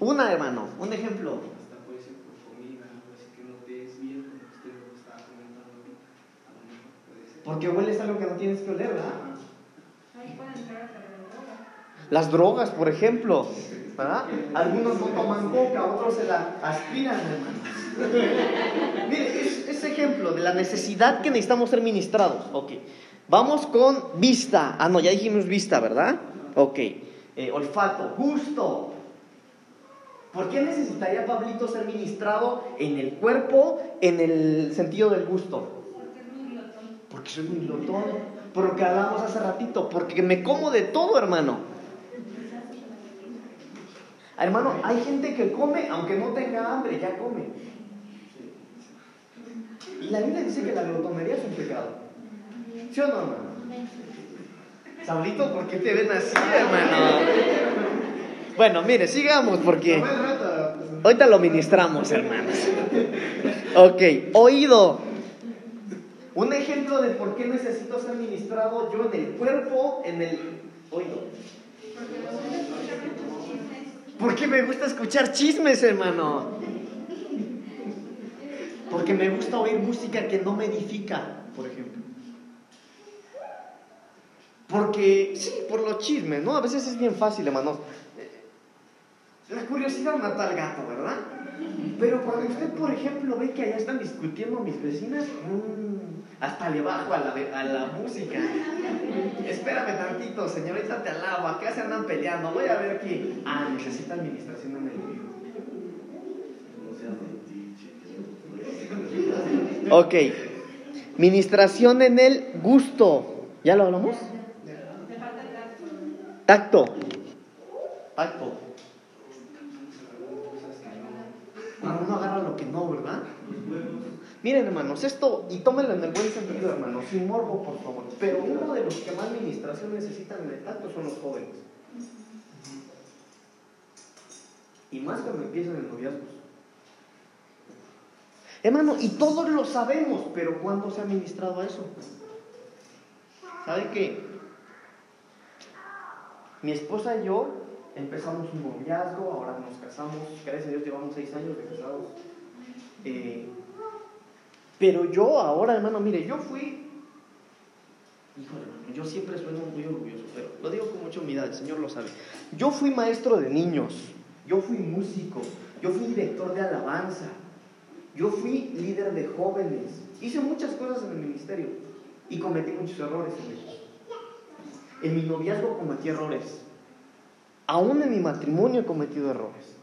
Una, hermano, un ejemplo. Hasta puede ser por comida, algo así que no te es bien, como usted lo estaba comentando ahorita. A lo mejor puede ser. Porque hueles algo que no tienes que oler, ¿verdad? Las drogas, por ejemplo. ¿verdad? Algunos no toman coca, otros se la aspiran, hermano. Mire, es, es ejemplo de la necesidad que necesitamos ser ministrados. Ok. Vamos con vista. Ah, no, ya dijimos vista, ¿verdad? Ok. Eh, olfato, gusto. ¿Por qué necesitaría Pablito ser ministrado en el cuerpo, en el sentido del gusto? Porque es muy glotón. Porque soy muy glotón. Por lo que hablamos hace ratito. Porque me como de todo, hermano. Hermano, hay gente que come aunque no tenga hambre, ya come. Y la Biblia dice que la glotonería es un pecado. ¿Sí o no, hermano? Saulito, ¿por qué te ven así, hermano? Bueno, mire, sigamos porque ahorita lo ministramos, hermanos. Ok, oído. Un ejemplo de por qué necesito ser ministrado yo en el cuerpo, en el oído. Porque me gusta escuchar chismes, hermano. Porque me gusta oír música que no me edifica, por ejemplo. Porque, sí, por los chismes, ¿no? A veces es bien fácil, hermano. La curiosidad mata al gato, ¿verdad? Pero cuando usted, por ejemplo, ve que allá están discutiendo mis vecinas, mm, hasta le bajo a la, a la música. Espérame tantito, señorita, te alabo. Acá se andan peleando. Voy a ver que. Ah, necesita administración en el. Ok. Ministración en el gusto. ¿Ya lo hablamos? Tacto. Tacto. Cuando uno agarra lo que no, ¿verdad? Miren, hermanos, esto, y tómenlo en el buen sentido, hermanos, sin morbo, por favor. Pero uno de los que más administración necesitan en el tacto son los jóvenes. Y más cuando empiezan en noviazgos. Hermano, y todos lo sabemos, pero ¿cuándo se ha ministrado a eso? ¿Sabe qué? Mi esposa y yo empezamos un noviazgo, ahora nos casamos, gracias a Dios llevamos seis años de casados. Eh, pero yo ahora, hermano, mire, yo fui, híjole, hermano, yo siempre sueno muy orgulloso, pero lo digo con mucha humildad, el Señor lo sabe. Yo fui maestro de niños, yo fui músico, yo fui director de alabanza, yo fui líder de jóvenes, hice muchas cosas en el ministerio y cometí muchos errores en ellos. En mi noviazgo cometí errores. Aún en mi matrimonio he cometido errores.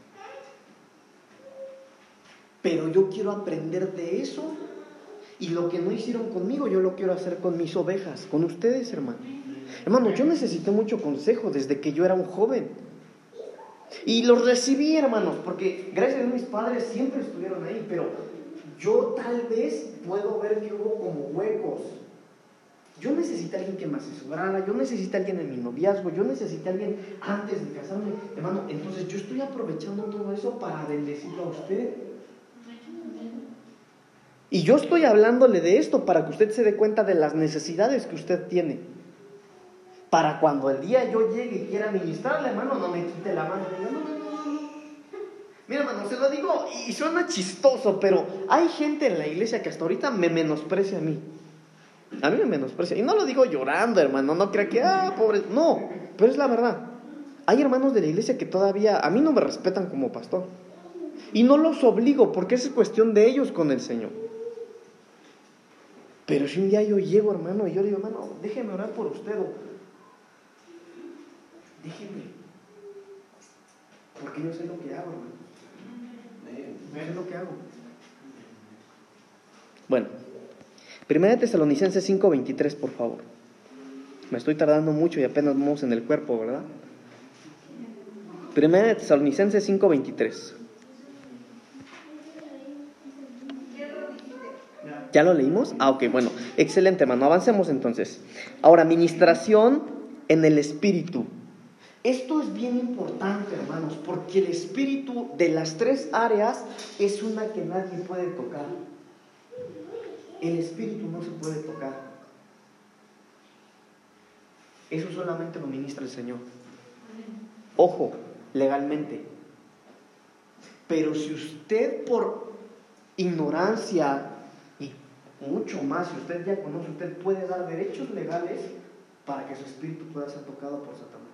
Pero yo quiero aprender de eso. Y lo que no hicieron conmigo, yo lo quiero hacer con mis ovejas, con ustedes, hermano. Hermano, yo necesité mucho consejo desde que yo era un joven. Y los recibí, hermanos, porque gracias a mis padres siempre estuvieron ahí, pero yo tal vez puedo ver que hubo como huecos yo necesito a alguien que me asesorara, yo necesito a alguien en mi noviazgo, yo necesito a alguien antes de casarme. Hermano, entonces yo estoy aprovechando todo eso para bendecirlo a usted. Y yo estoy hablándole de esto para que usted se dé cuenta de las necesidades que usted tiene. Para cuando el día yo llegue y quiera ministrarle, hermano, no me quite la mano. No, no, no, no. Mira, hermano, se lo digo y suena chistoso, pero hay gente en la iglesia que hasta ahorita me menosprecia a mí. A mí me menosprecia. Y no lo digo llorando, hermano. No crea que, ah, pobre. No, pero es la verdad. Hay hermanos de la iglesia que todavía a mí no me respetan como pastor. Y no los obligo porque es cuestión de ellos con el Señor. Pero si un día yo llego, hermano, y yo digo, hermano, déjeme orar por usted. déjeme. Porque yo sé lo que hago, hermano. Yo sé lo que hago. Bueno. Primera Tesalonicenses 5:23, por favor. Me estoy tardando mucho y apenas vamos en el cuerpo, ¿verdad? Primera Tesalonicenses 5:23. ¿Ya lo leímos? Ah, ok, bueno. Excelente, hermano. Avancemos entonces. Ahora, administración en el espíritu. Esto es bien importante, hermanos, porque el espíritu de las tres áreas es una que nadie puede tocar. El espíritu no se puede tocar. Eso solamente lo ministra el Señor. Ojo, legalmente. Pero si usted por ignorancia mucho más, si usted ya conoce, usted puede dar derechos legales para que su espíritu pueda ser tocado por Satanás.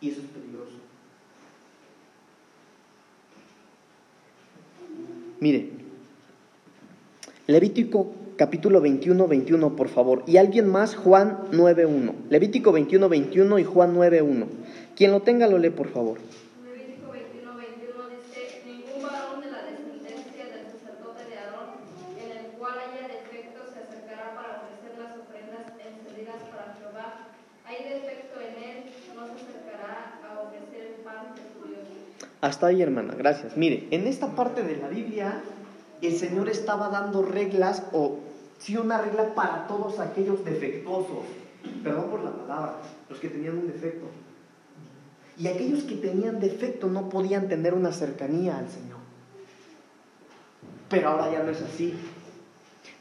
Y eso es peligroso. Mire, Levítico capítulo 21, 21, por favor. Y alguien más, Juan 9, 1. Levítico 21, 21 y Juan 9, 1. Quien lo tenga lo lee, por favor. Levítico 21, 21 dice, ningún varón de la descendencia del sacerdote de Aarón, en el cual haya defecto, se acercará para ofrecer las ofrendas encendidas para Jehová. Hay defecto en él, no se acercará a ofrecer el pan de su Dios. Hasta ahí, hermana, gracias. Mire, en esta parte de la Biblia el Señor estaba dando reglas, o sí una regla para todos aquellos defectuosos, perdón por la palabra, los que tenían un defecto. Y aquellos que tenían defecto no podían tener una cercanía al Señor. Pero ahora ya no es así.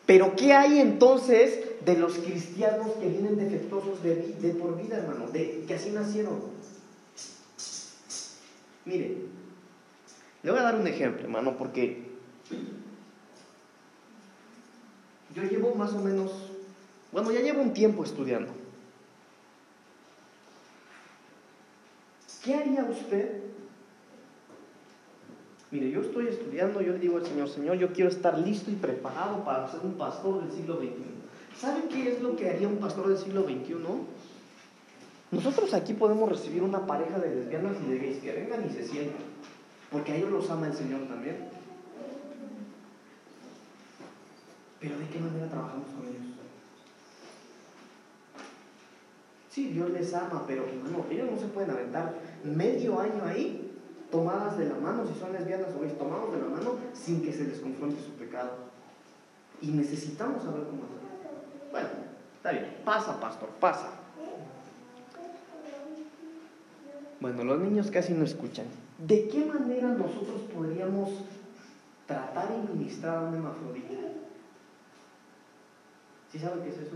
Pero ¿qué hay entonces de los cristianos que vienen defectuosos de, de por vida, hermano? De, que así nacieron. Mire, le voy a dar un ejemplo, hermano, porque yo llevo más o menos, bueno, ya llevo un tiempo estudiando. ¿Qué haría usted? Mire, yo estoy estudiando, yo le digo al Señor, Señor, yo quiero estar listo y preparado para ser un pastor del siglo XXI. ¿Sabe qué es lo que haría un pastor del siglo XXI? Nosotros aquí podemos recibir una pareja de lesbianas y de gays que vengan y se sientan, porque a ellos los ama el Señor también. Pero ¿de qué manera trabajamos con ellos? Sí, Dios les ama, pero hermano, ellos no se pueden aventar medio año ahí tomadas de la mano, si son lesbianas o gays, tomados de la mano sin que se les confronte su pecado. Y necesitamos saber cómo hacerlo. Bueno, está bien, pasa, pastor, pasa. Bueno, los niños casi no escuchan. ¿De qué manera nosotros podríamos tratar y ministrar a un hermafrodita? ¿Sí saben qué es eso?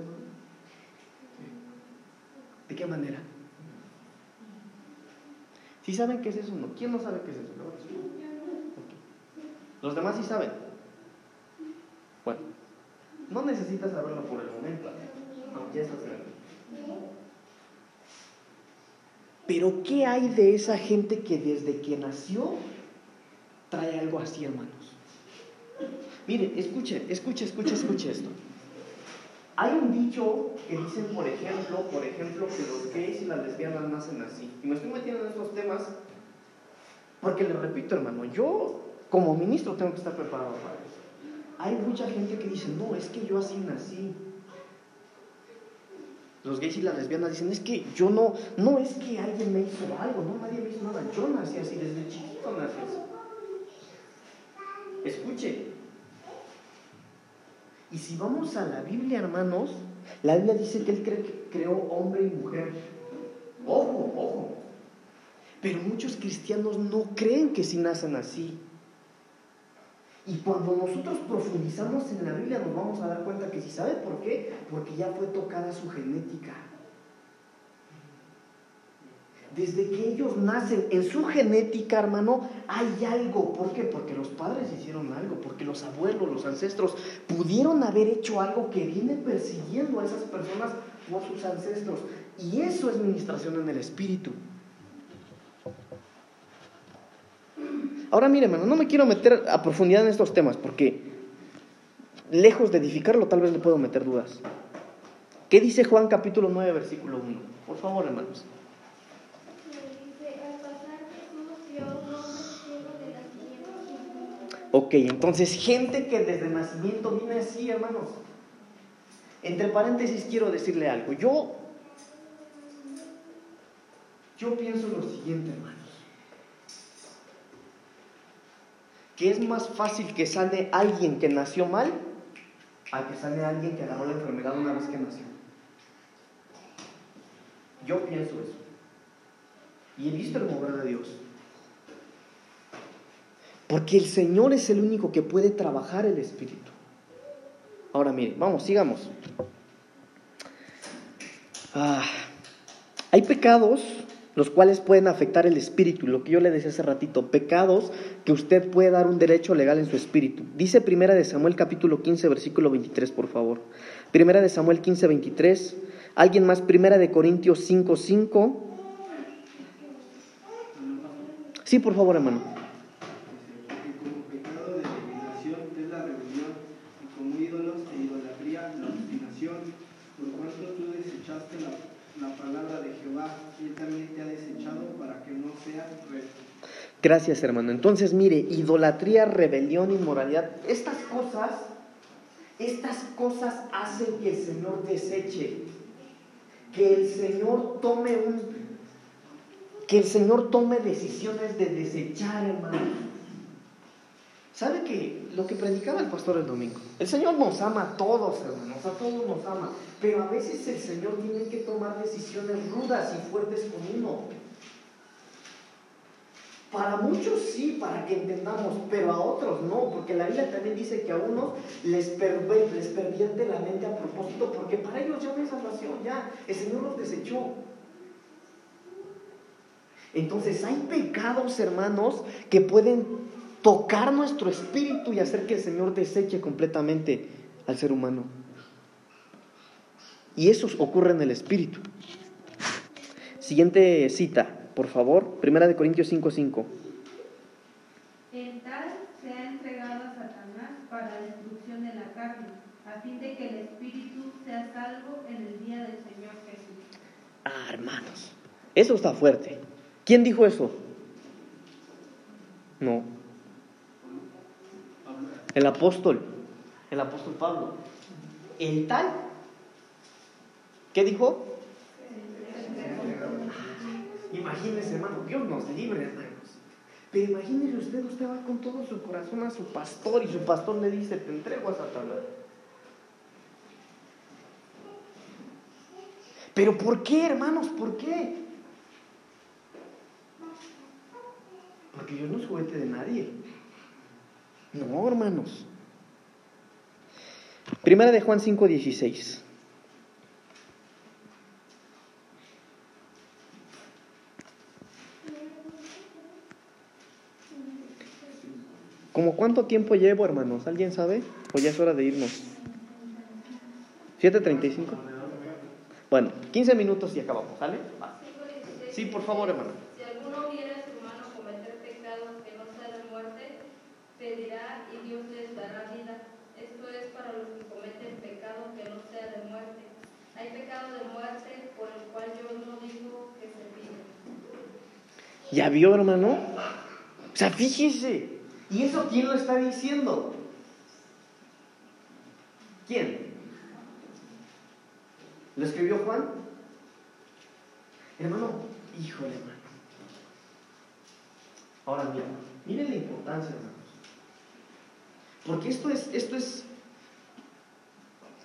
¿De qué manera? ¿Sí saben qué es eso? No. ¿Quién no sabe qué es eso? ¿Los demás sí saben? Bueno, no necesitas saberlo por el momento. No, ya estás Pero ¿qué hay de esa gente que desde que nació trae algo así, hermanos? Miren, escuche, escuche, escuche, escuche esto. Hay un dicho que dicen, por ejemplo, por ejemplo, que los gays y las lesbianas nacen así. Y me estoy metiendo en estos temas porque les repito, hermano, yo como ministro tengo que estar preparado para eso. Hay mucha gente que dice, no, es que yo así nací. Los gays y las lesbianas dicen, es que yo no, no es que alguien me hizo algo, no, nadie me hizo nada, yo nací así, desde chiquito nací así. Escuche. Y si vamos a la Biblia, hermanos, la Biblia dice que Él creó hombre y mujer. Ojo, ojo. Pero muchos cristianos no creen que si nacen así. Y cuando nosotros profundizamos en la Biblia nos vamos a dar cuenta que si sabe por qué, porque ya fue tocada su genética. Desde que ellos nacen, en su genética, hermano, hay algo. ¿Por qué? Porque los padres hicieron algo, porque los abuelos, los ancestros, pudieron haber hecho algo que viene persiguiendo a esas personas por sus ancestros. Y eso es ministración en el Espíritu. Ahora mire, hermano, no me quiero meter a profundidad en estos temas porque lejos de edificarlo tal vez le puedo meter dudas. ¿Qué dice Juan capítulo 9, versículo 1? Por favor, hermanos. Ok, entonces gente que desde nacimiento viene así, hermanos. Entre paréntesis quiero decirle algo. Yo, yo pienso lo siguiente, hermano. Que es más fácil que sane alguien que nació mal a que sane alguien que agarró la enfermedad una vez que nació. Yo pienso eso. Y he visto el mover de Dios. Porque el Señor es el único que puede trabajar el Espíritu. Ahora mire, vamos, sigamos. Ah, hay pecados los cuales pueden afectar el espíritu, lo que yo le decía hace ratito, pecados que usted puede dar un derecho legal en su espíritu. Dice Primera de Samuel capítulo 15 versículo 23, por favor. Primera de Samuel 15 23. ¿Alguien más? Primera de Corintios 5 5. Sí, por favor, hermano. Gracias, hermano. Entonces, mire, idolatría, rebelión, inmoralidad, estas cosas, estas cosas hacen que el Señor deseche, que el Señor tome un, que el Señor tome decisiones de desechar, hermano. ¿Sabe que lo que predicaba el pastor el domingo? El Señor nos ama a todos, hermanos, a todos nos ama, pero a veces el Señor tiene que tomar decisiones rudas y fuertes con uno. Para muchos sí, para que entendamos, pero a otros no, porque la Biblia también dice que a unos les, les pervierte la mente a propósito, porque para ellos ya no hay salvación, ya el Señor los desechó. Entonces hay pecados, hermanos, que pueden tocar nuestro espíritu y hacer que el Señor deseche completamente al ser humano. Y eso ocurre en el espíritu. Siguiente cita por favor. Primera de Corintios 5:5. El tal se ha entregado a Satanás para la destrucción de la carne, a fin de que el espíritu sea salvo en el día del Señor Jesús. Ah, hermanos, eso está fuerte. ¿Quién dijo eso? No. El apóstol, el apóstol Pablo. El tal, ¿qué dijo? Imagínese, hermano, Dios nos libre, hermanos. Pero imagínese usted, usted va con todo su corazón a su pastor y su pastor le dice, te entrego a Satanás. Pero ¿por qué, hermanos? ¿Por qué? Porque Dios no es juguete de nadie. No, hermanos. Primera de Juan 5:16. ¿Cómo cuánto tiempo llevo, hermanos? ¿Alguien sabe? ¿O ya es hora de irnos? ¿7.35? Bueno, 15 minutos y acabamos, ¿sale? Va. 5:16. Sí, por favor, hermano. Si alguno viera a su hermano cometer pecado que no sea de muerte, pedirá y Dios les dará vida. Esto es para los que cometen pecado que no sea de muerte. Hay pecado de muerte por el cual yo no digo que se pida. ¿Ya vio, hermano? O sea, fíjese. ¿Y eso quién lo está diciendo? ¿Quién? ¿Lo escribió Juan? Hermano, híjole, hermano. Ahora mira, miren la importancia, hermanos. Porque esto es, esto es,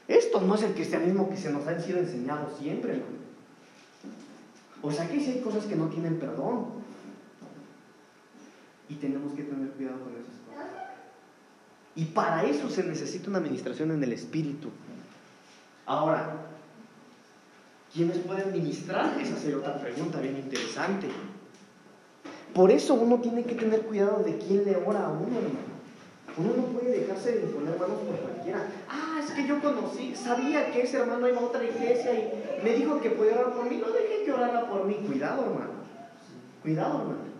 esto no es el cristianismo que se nos ha sido enseñado siempre, hermano. O sea que sí hay cosas que no tienen perdón. Y tenemos que tener cuidado con esas cosas. Y para eso se necesita una administración en el espíritu. Ahora, ¿quiénes pueden ministrar? Esa sería otra pregunta bien interesante. Por eso uno tiene que tener cuidado de quién le ora a uno, hermano. Uno no puede dejarse de imponer manos por cualquiera. Ah, es que yo conocí, sabía que ese hermano iba a otra iglesia y me dijo que podía orar por mí. No dejé que orara por mí. Cuidado, hermano. Cuidado, hermano.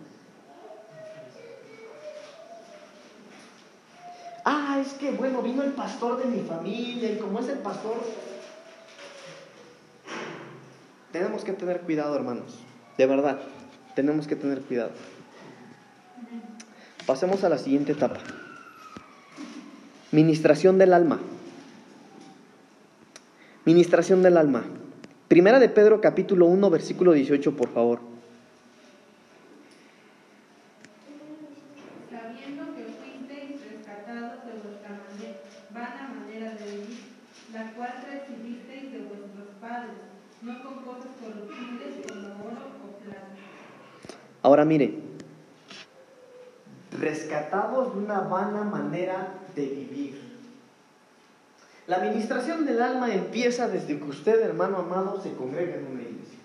Ah, es que bueno, vino el pastor de mi familia y como es el pastor, tenemos que tener cuidado, hermanos. De verdad, tenemos que tener cuidado. Pasemos a la siguiente etapa. Ministración del alma. Ministración del alma. Primera de Pedro capítulo 1 versículo 18, por favor. sabiendo que fuisteis rescatados de vuestra mane- vana manera de vivir, la cual recibisteis de vuestros padres, no con cosas corruptibles como oro o plata. Ahora mire, rescatados de una vana manera de vivir. La administración del alma empieza desde que usted, hermano amado, se congrega en una iglesia.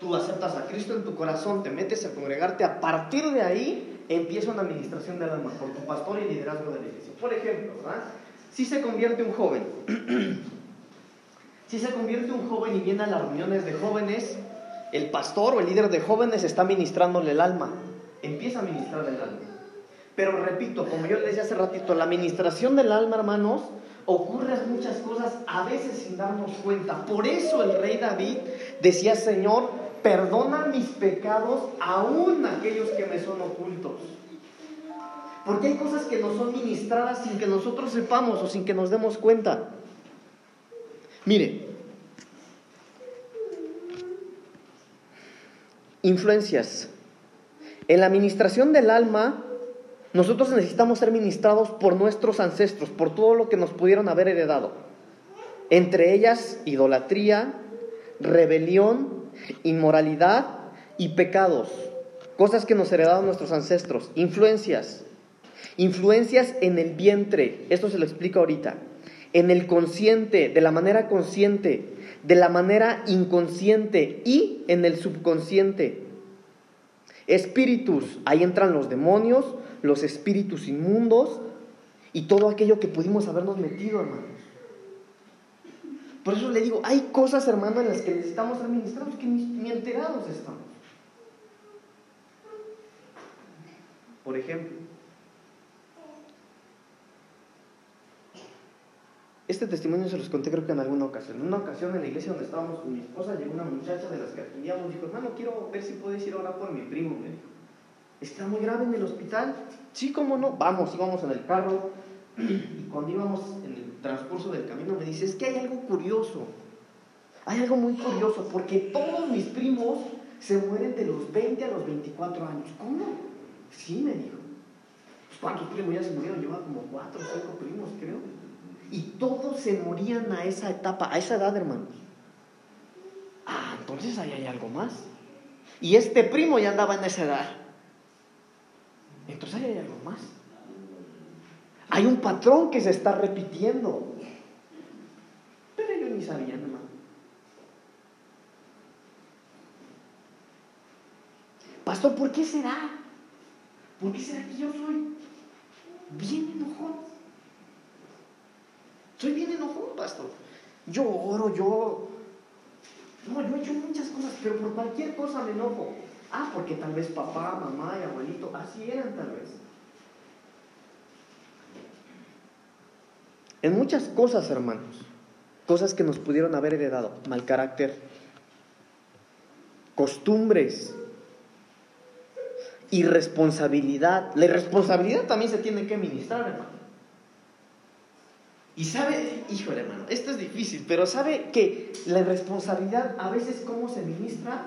Tú aceptas a Cristo en tu corazón, te metes a congregarte, a partir de ahí empieza una administración del alma por tu pastor y liderazgo de la iglesia. Por ejemplo, ¿verdad? Si se convierte un joven, si se convierte un joven y viene a las reuniones de jóvenes, el pastor o el líder de jóvenes está ministrándole el alma, empieza a ministrar el alma. Pero repito, como yo les decía hace ratito, la administración del alma, hermanos, ocurre muchas cosas a veces sin darnos cuenta. Por eso el rey David decía, Señor, perdona mis pecados, aún aquellos que me son ocultos. Porque hay cosas que nos son ministradas sin que nosotros sepamos o sin que nos demos cuenta. Mire, influencias. En la administración del alma, nosotros necesitamos ser ministrados por nuestros ancestros, por todo lo que nos pudieron haber heredado. Entre ellas, idolatría, rebelión, inmoralidad y pecados. Cosas que nos heredaron nuestros ancestros. Influencias. Influencias en el vientre. Esto se lo explico ahorita. En el consciente, de la manera consciente, de la manera inconsciente y en el subconsciente. Espíritus, ahí entran los demonios, los espíritus inmundos y todo aquello que pudimos habernos metido, hermanos. Por eso le digo, hay cosas, hermano, en las que necesitamos ser ministrados que ni, ni enterados estamos. Por ejemplo, este testimonio se los conté creo que en alguna ocasión. En una ocasión en la iglesia donde estábamos con mi esposa, llegó una muchacha de las que atendíamos y dijo, hermano, quiero ver si puedes ir ahora por mi primo, me dijo. ¿Está muy grave en el hospital? Sí, cómo no. Vamos, íbamos en el carro y cuando íbamos en el transcurso del camino me dice, es que hay algo curioso. Hay algo muy curioso porque todos mis primos se mueren de los 20 a los 24 años. ¿Cómo? Sí, me dijo. Pues, ¿Cuántos primos ya se murieron? Lleva como 4 o 5 primos, creo. Y todos se morían a esa etapa, a esa edad, hermanos. Ah, entonces ahí hay algo más. Y este primo ya andaba en esa edad. Entonces hay algo más. Hay un patrón que se está repitiendo. Pero yo ni sabía, hermano. Pastor, ¿por qué será? ¿Por qué será que yo soy bien enojón? Soy bien enojón, pastor. Yo oro, yo... No, yo he hecho muchas cosas, pero por cualquier cosa me enojo. Ah, porque tal vez papá, mamá y abuelito así eran tal vez. En muchas cosas, hermanos, cosas que nos pudieron haber heredado, mal carácter, costumbres, irresponsabilidad. La irresponsabilidad también se tiene que ministrar, hermano. Y sabe, híjole, hermano, esto es difícil, pero sabe que la irresponsabilidad a veces cómo se ministra.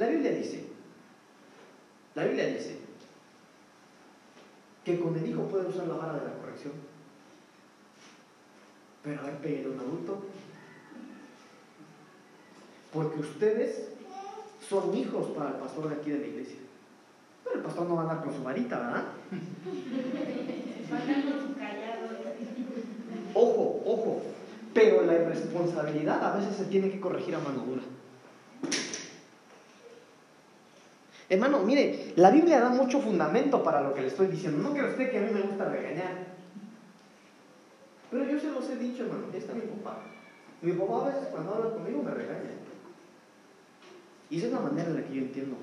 La Biblia dice, la Biblia dice que con el hijo puede usar la vara de la corrección, pero a ver, a un adulto, porque ustedes son hijos para el pastor de aquí de la iglesia. Pero el pastor no va a andar con su varita, ¿verdad? Ojo, ojo. Pero la irresponsabilidad a veces se tiene que corregir a mano dura. Hermano, mire, la Biblia da mucho fundamento para lo que le estoy diciendo. No cree usted que a mí me gusta regañar. Pero yo se los he dicho, hermano. Ahí está mi papá. Mi papá a veces cuando habla conmigo me regaña. Y esa es la manera en la que yo entiendo.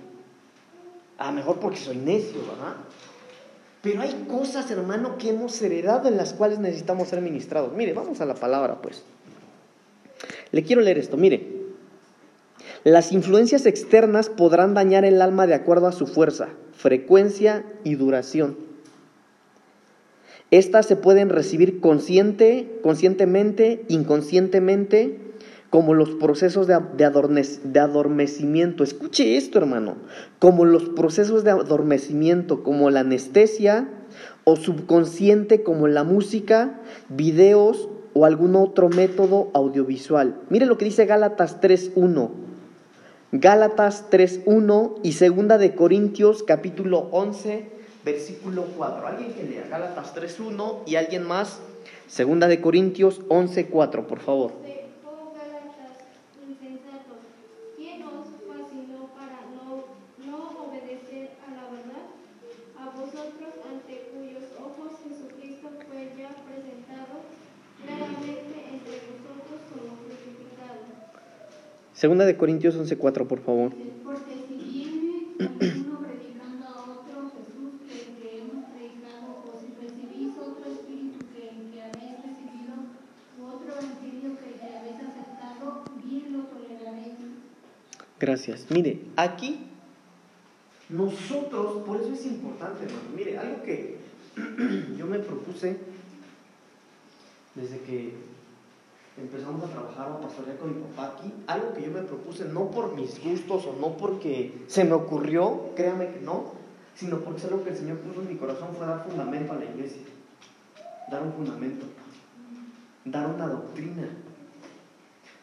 A mejor porque soy necio, ¿verdad? Pero hay cosas, hermano, que hemos heredado en las cuales necesitamos ser ministrados. Mire, vamos a la palabra, pues. Le quiero leer esto, mire. Las influencias externas podrán dañar el alma de acuerdo a su fuerza, frecuencia y duración. Estas se pueden recibir consciente, conscientemente, inconscientemente, como los procesos de, adormecimiento. Escuche esto, hermano, como los procesos de adormecimiento, como la anestesia o subconsciente, como la música, videos o algún otro método audiovisual. Mire lo que dice Gálatas 3.1. Gálatas 3.1 y segunda de Corintios capítulo 11, versículo 4. Alguien que lea Gálatas 3.1 y alguien más. Segunda de Corintios 11.4, por favor. Segunda de Corintios 11:4, por favor. Porque si viene uno predicando a otro Jesús que, que hemos predicado, o si recibís otro espíritu que, que habéis recibido, u otro evangelio que, que habéis aceptado, bien lo toleraréis. Gracias. Mire, aquí nosotros, por eso es importante, hermano. Mire, algo que yo me propuse desde que empezamos a trabajar a pastorear con mi papá aquí, algo que yo me propuse no por mis gustos o no porque se me ocurrió, créame que no, sino porque es algo que el Señor puso en mi corazón fue dar fundamento a la iglesia, dar un fundamento, dar una doctrina.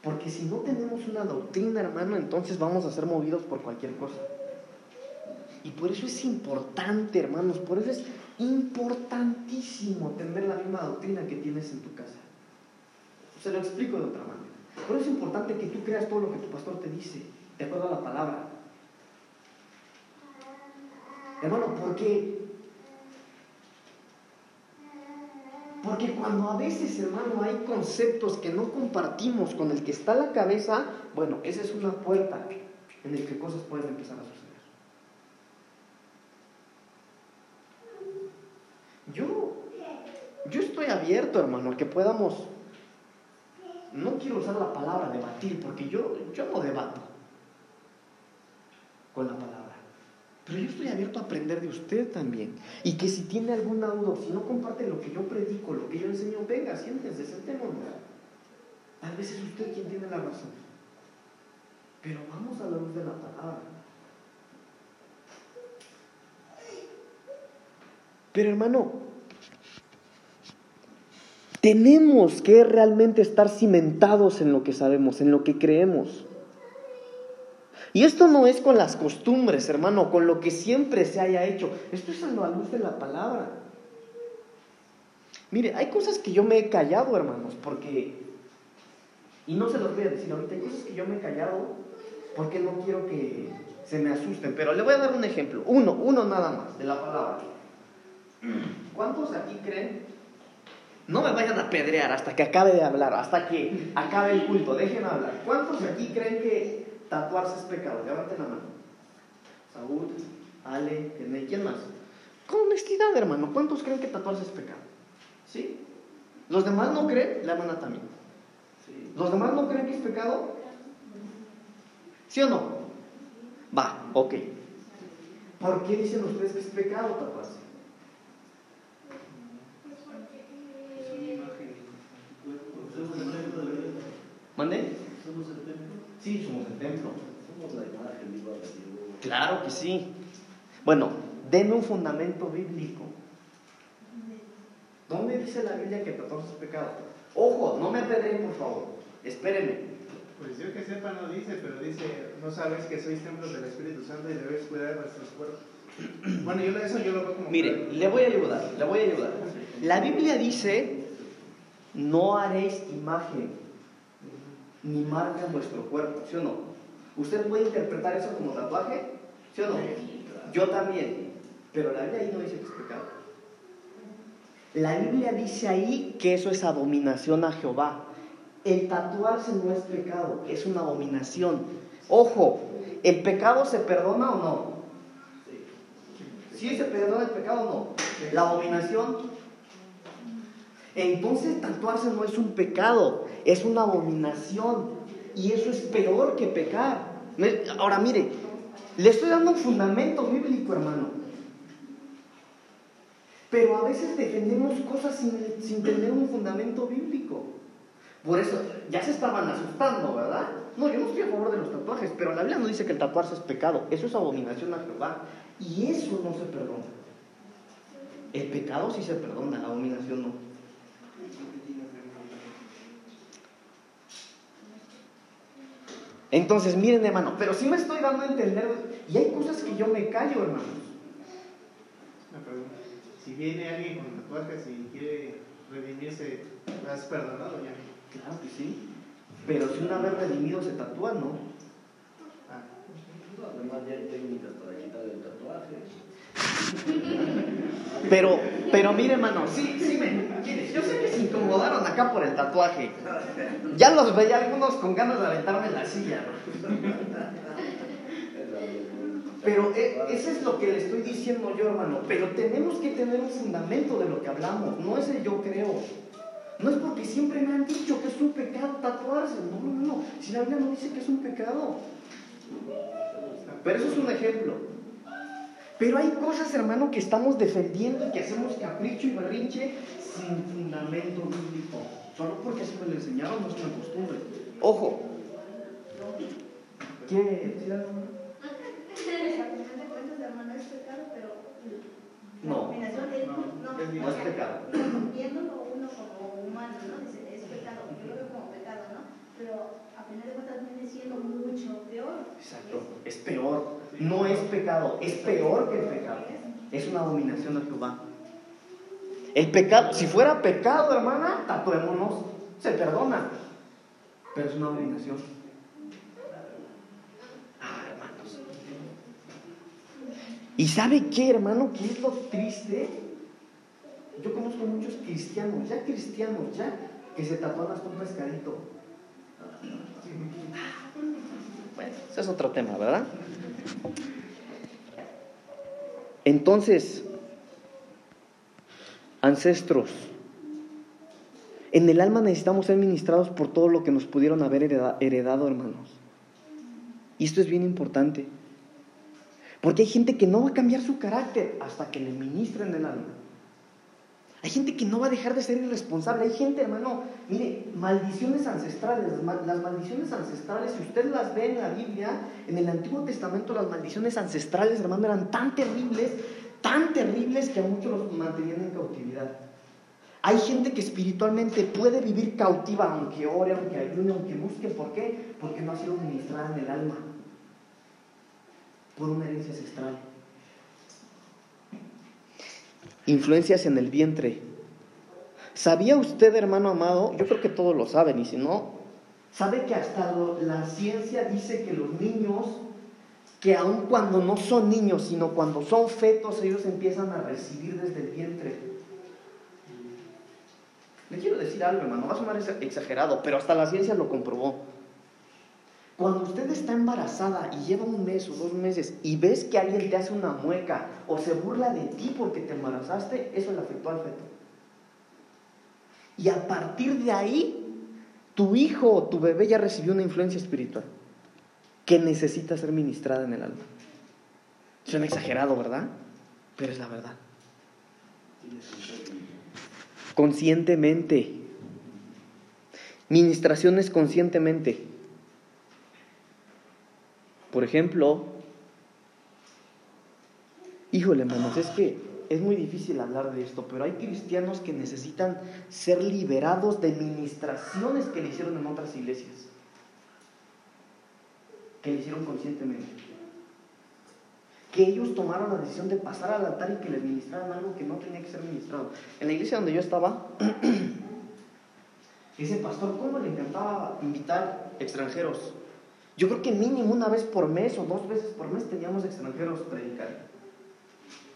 Porque si no tenemos una doctrina, hermano, entonces vamos a ser movidos por cualquier cosa. Y por eso es importante, hermanos, por eso es importantísimo tener la misma doctrina que tienes en tu casa. Se lo explico de otra manera. Por eso es importante que tú creas todo lo que tu pastor te dice, de acuerdo a la palabra. Hermano, ¿por qué? Porque cuando a veces, hermano, hay conceptos que no compartimos con el que está la cabeza, bueno, esa es una puerta en la que cosas pueden empezar a suceder. Yo, yo estoy abierto, hermano, a que podamos no quiero usar la palabra debatir, porque yo, yo no debato con la palabra. Pero yo estoy abierto a aprender de usted también. Y que si tiene alguna duda, si no comparte lo que yo predico, lo que yo enseño, venga, siéntese, sentémonos. Tal vez es usted quien tiene la razón. Pero vamos a la luz de la palabra. Pero hermano, tenemos que realmente estar cimentados en lo que sabemos, en lo que creemos. Y esto no es con las costumbres, hermano, con lo que siempre se haya hecho. Esto es a la luz de la palabra. Mire, hay cosas que yo me he callado, hermanos, porque... Y no se los voy a decir ahorita, hay cosas que yo me he callado porque no quiero que se me asusten. Pero le voy a dar un ejemplo, uno, uno nada más, de la palabra. ¿Cuántos aquí creen? No me vayan a pedrear hasta que acabe de hablar, hasta que acabe el culto, déjenme hablar. ¿Cuántos aquí creen que tatuarse es pecado? Levanten la mano. Saúl, Ale, ¿quién más? Con honestidad, hermano, ¿cuántos creen que tatuarse es pecado? ¿Sí? ¿Los demás no creen? La mano también. ¿Los demás no creen que es pecado? ¿Sí o no? Va, ok. ¿Por qué dicen ustedes que es pecado tatuarse? ¿Mande? ¿Somos el templo? Sí, somos el templo. Somos la imagen viva de Dios. Claro que sí. Bueno, denme un fundamento bíblico. ¿Dónde dice la Biblia que tatuarse es pecado? Ojo, no me apedreen, por favor. Espérenme. Pues yo que sepa no dice, pero dice, no sabes que sois templos del Espíritu Santo y debéis cuidar de vuestros cuerpos. Bueno, yo eso yo lo veo como... Mire, le voy a ayudar, le voy a ayudar. La Biblia dice, no haréis imagen ni marca en vuestro cuerpo, ¿sí o no? ¿Usted puede interpretar eso como tatuaje? ¿Sí o no? Yo también, pero la Biblia ahí no dice que es pecado. La Biblia dice ahí que eso es abominación a Jehová. El tatuarse no es pecado, es una abominación. Ojo, ¿el pecado se perdona o no? ¿Sí se perdona el pecado o no? La abominación. Entonces tatuarse no es un pecado, es una abominación. Y eso es peor que pecar. Ahora mire, le estoy dando un fundamento bíblico, hermano. Pero a veces defendemos cosas sin, sin tener un fundamento bíblico. Por eso, ya se estaban asustando, ¿verdad? No, yo no estoy a favor de los tatuajes, pero la Biblia no dice que el tatuarse es pecado. Eso es abominación a Jehová. Y eso no se perdona. El pecado sí se perdona, la abominación no. Entonces, miren, hermano, pero sí me estoy dando a entender, y hay cosas que yo me callo, hermano. Una pregunta. Si viene alguien con tatuajes y quiere redimirse, ¿lo has perdonado ya? Claro que sí. Pero si una vez redimido se tatúa, ¿no? Ah. Además ya hay técnicas para quitar el tatuaje. Pero, pero mire, hermano, sí, sí, me, yo sé que se incomodaron acá por el tatuaje. Ya los veía algunos con ganas de aventarme en la silla. Pero eh, eso es lo que le estoy diciendo yo, hermano. Pero tenemos que tener un fundamento de lo que hablamos. No es el yo creo. No es porque siempre me han dicho que es un pecado tatuarse. No, no, no. Si la Biblia no dice que es un pecado. Pero eso es un ejemplo. Pero hay cosas, hermano, que estamos defendiendo y que hacemos capricho y berrinche sin fundamento bíblico. Solo porque así me lo enseñaron, no es una costumbre. Ojo. ¿Quiere decir algo? No, no, no es pecado. Viéndolo uno como humano, ¿no? Dice, es pecado, yo lo veo como pecado, ¿no? Pero a final de cuentas viene siendo peor. Exacto, es peor. No es pecado, es peor que el pecado. Es una abominación a Jehová. El pecado, si fuera pecado, hermana, tatuémonos, se perdona. Pero es una abominación. Ah, hermanos. ¿Y sabe qué, hermano? ¿Qué es lo triste? Yo conozco muchos cristianos, ya cristianos, ya, que se tatúan hasta un pescadito. Bueno, ese es otro tema, ¿verdad? Entonces, ancestros, en el alma necesitamos ser ministrados por todo lo que nos pudieron haber heredado, hermanos. Y esto es bien importante. Porque hay gente que no va a cambiar su carácter hasta que le ministren el alma. Hay gente que no va a dejar de ser irresponsable. Hay gente, hermano, mire, maldiciones ancestrales. Las maldiciones ancestrales, si usted las ve en la Biblia, en el Antiguo Testamento, las maldiciones ancestrales, hermano, eran tan terribles, tan terribles que a muchos los mantenían en cautividad. Hay gente que espiritualmente puede vivir cautiva, aunque ore, aunque ayune, aunque busque. ¿Por qué? Porque no ha sido ministrada en el alma. por una herencia ancestral. Influencias en el vientre. ¿Sabía usted, hermano amado? Yo creo que todos lo saben, y si no, sabe que hasta lo- la ciencia dice que los niños, que aun cuando no son niños, sino cuando son fetos, ellos empiezan a recibir desde el vientre. Le quiero decir algo, hermano, va a sonar exa- exagerado, pero hasta la ciencia lo comprobó. Cuando usted está embarazada y lleva un mes o dos meses y ves que alguien te hace una mueca o se burla de ti porque te embarazaste, eso le afectó al feto. Y a partir de ahí, tu hijo o tu bebé ya recibió una influencia espiritual que necesita ser ministrada en el alma. Suena exagerado, ¿verdad? Pero es la verdad. Conscientemente. Ministraciones conscientemente. Por ejemplo, híjole, hermanos, es que es muy difícil hablar de esto, pero hay cristianos que necesitan ser liberados de ministraciones que le hicieron en otras iglesias, que le hicieron conscientemente. Que ellos tomaron la decisión de pasar al altar y que les ministraran algo que no tenía que ser ministrado. En la iglesia donde yo estaba, ese pastor, ¿cómo le encantaba invitar extranjeros? Yo creo que mínimo una vez por mes o dos veces por mes teníamos extranjeros predicando.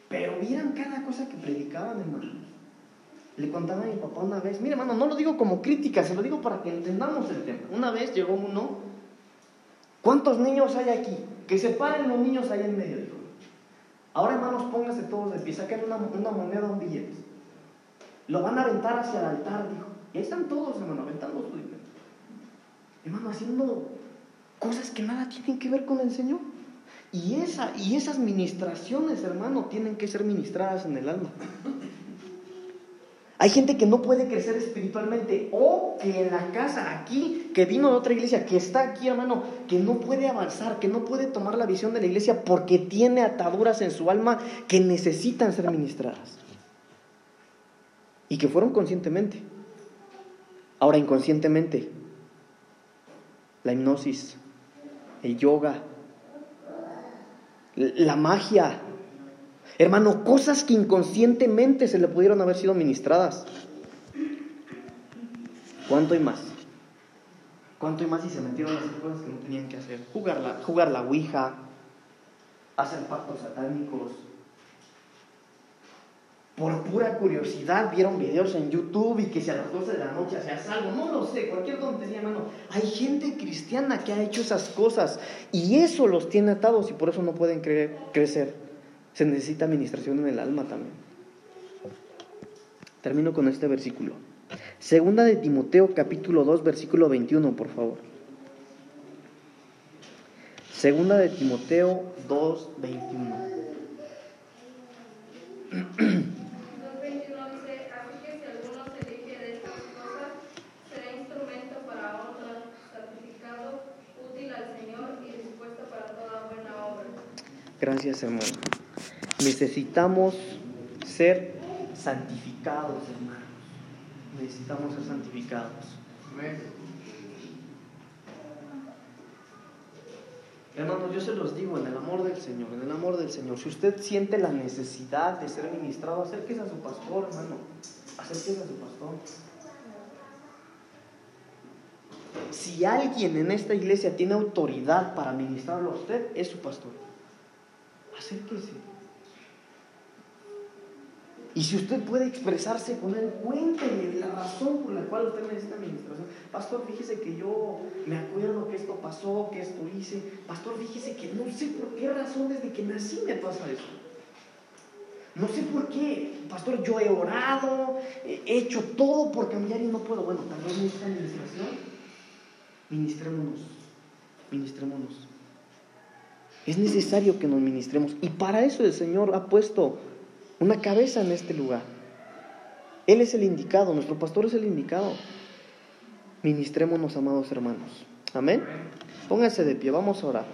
Pero vieran cada cosa que predicaban, hermano. Le contaba a mi papá una vez, mire hermano, no lo digo como crítica, se lo digo para que entendamos el tema. Una vez llegó uno, ¿cuántos niños hay aquí? Que se paren los niños ahí en medio, dijo. Ahora hermanos, pónganse todos de pie, saquen una, una moneda, un billete. Lo van a aventar hacia el altar, dijo. Y ahí están todos, hermano, aventando su dinero. Hermano, haciendo cosas que nada tienen que ver con el Señor. Y, esa, y esas ministraciones, hermano, tienen que ser ministradas en el alma. Hay gente que no puede crecer espiritualmente o que en la casa aquí, que vino de otra iglesia, que está aquí, hermano, que no puede avanzar, que no puede tomar la visión de la iglesia porque tiene ataduras en su alma que necesitan ser ministradas. Y que fueron conscientemente. Ahora inconscientemente. La hipnosis, el yoga, la magia. Hermano, cosas que inconscientemente se le pudieron haber sido ministradas. ¿Cuánto hay más? ¿Cuánto hay más si se metieron a hacer cosas que no tenían que hacer? Jugar la, jugar la Ouija, hacer pactos satánicos. Por pura curiosidad vieron videos en YouTube y que si a las 12 de la noche hacías algo, no lo sé, cualquier tontería, hermano. Hay gente cristiana que ha hecho esas cosas y eso los tiene atados y por eso no pueden cre crecer. Se necesita administración en el alma también. Termino con este versículo. Segunda de Timoteo capítulo 2 versículo 21, por favor. Segunda de Timoteo 2, 21. 2.21 dice, así que si alguno se elige de estas cosas, será instrumento para honra, santificado, útil al Señor y dispuesto para toda buena obra. Gracias, hermano. Necesitamos ser santificados, hermanos. Necesitamos ser santificados. Hermanos, yo se los digo en el amor del Señor, en el amor del Señor. Si usted siente la necesidad de ser ministrado, acérquese a su pastor, hermano. Acérquese a su pastor. Si alguien en esta iglesia tiene autoridad para ministrarlo a usted, es su pastor. Acérquese. Y si usted puede expresarse con él, cuéntele la razón por la cual usted necesita administración. Pastor, fíjese que yo me acuerdo que esto pasó, que esto hice. Pastor, fíjese que no sé por qué razón desde que nací me pasa eso. No sé por qué. Pastor, yo he orado, he hecho todo por cambiar y no puedo. Bueno, tal vez necesita administración. Ministrémonos. Ministrémonos. Es necesario que nos ministremos. Y para eso el Señor ha puesto una cabeza en este lugar. Él es el indicado, nuestro pastor es el indicado. Ministrémonos, amados hermanos. Amén. Pónganse de pie, vamos a orar.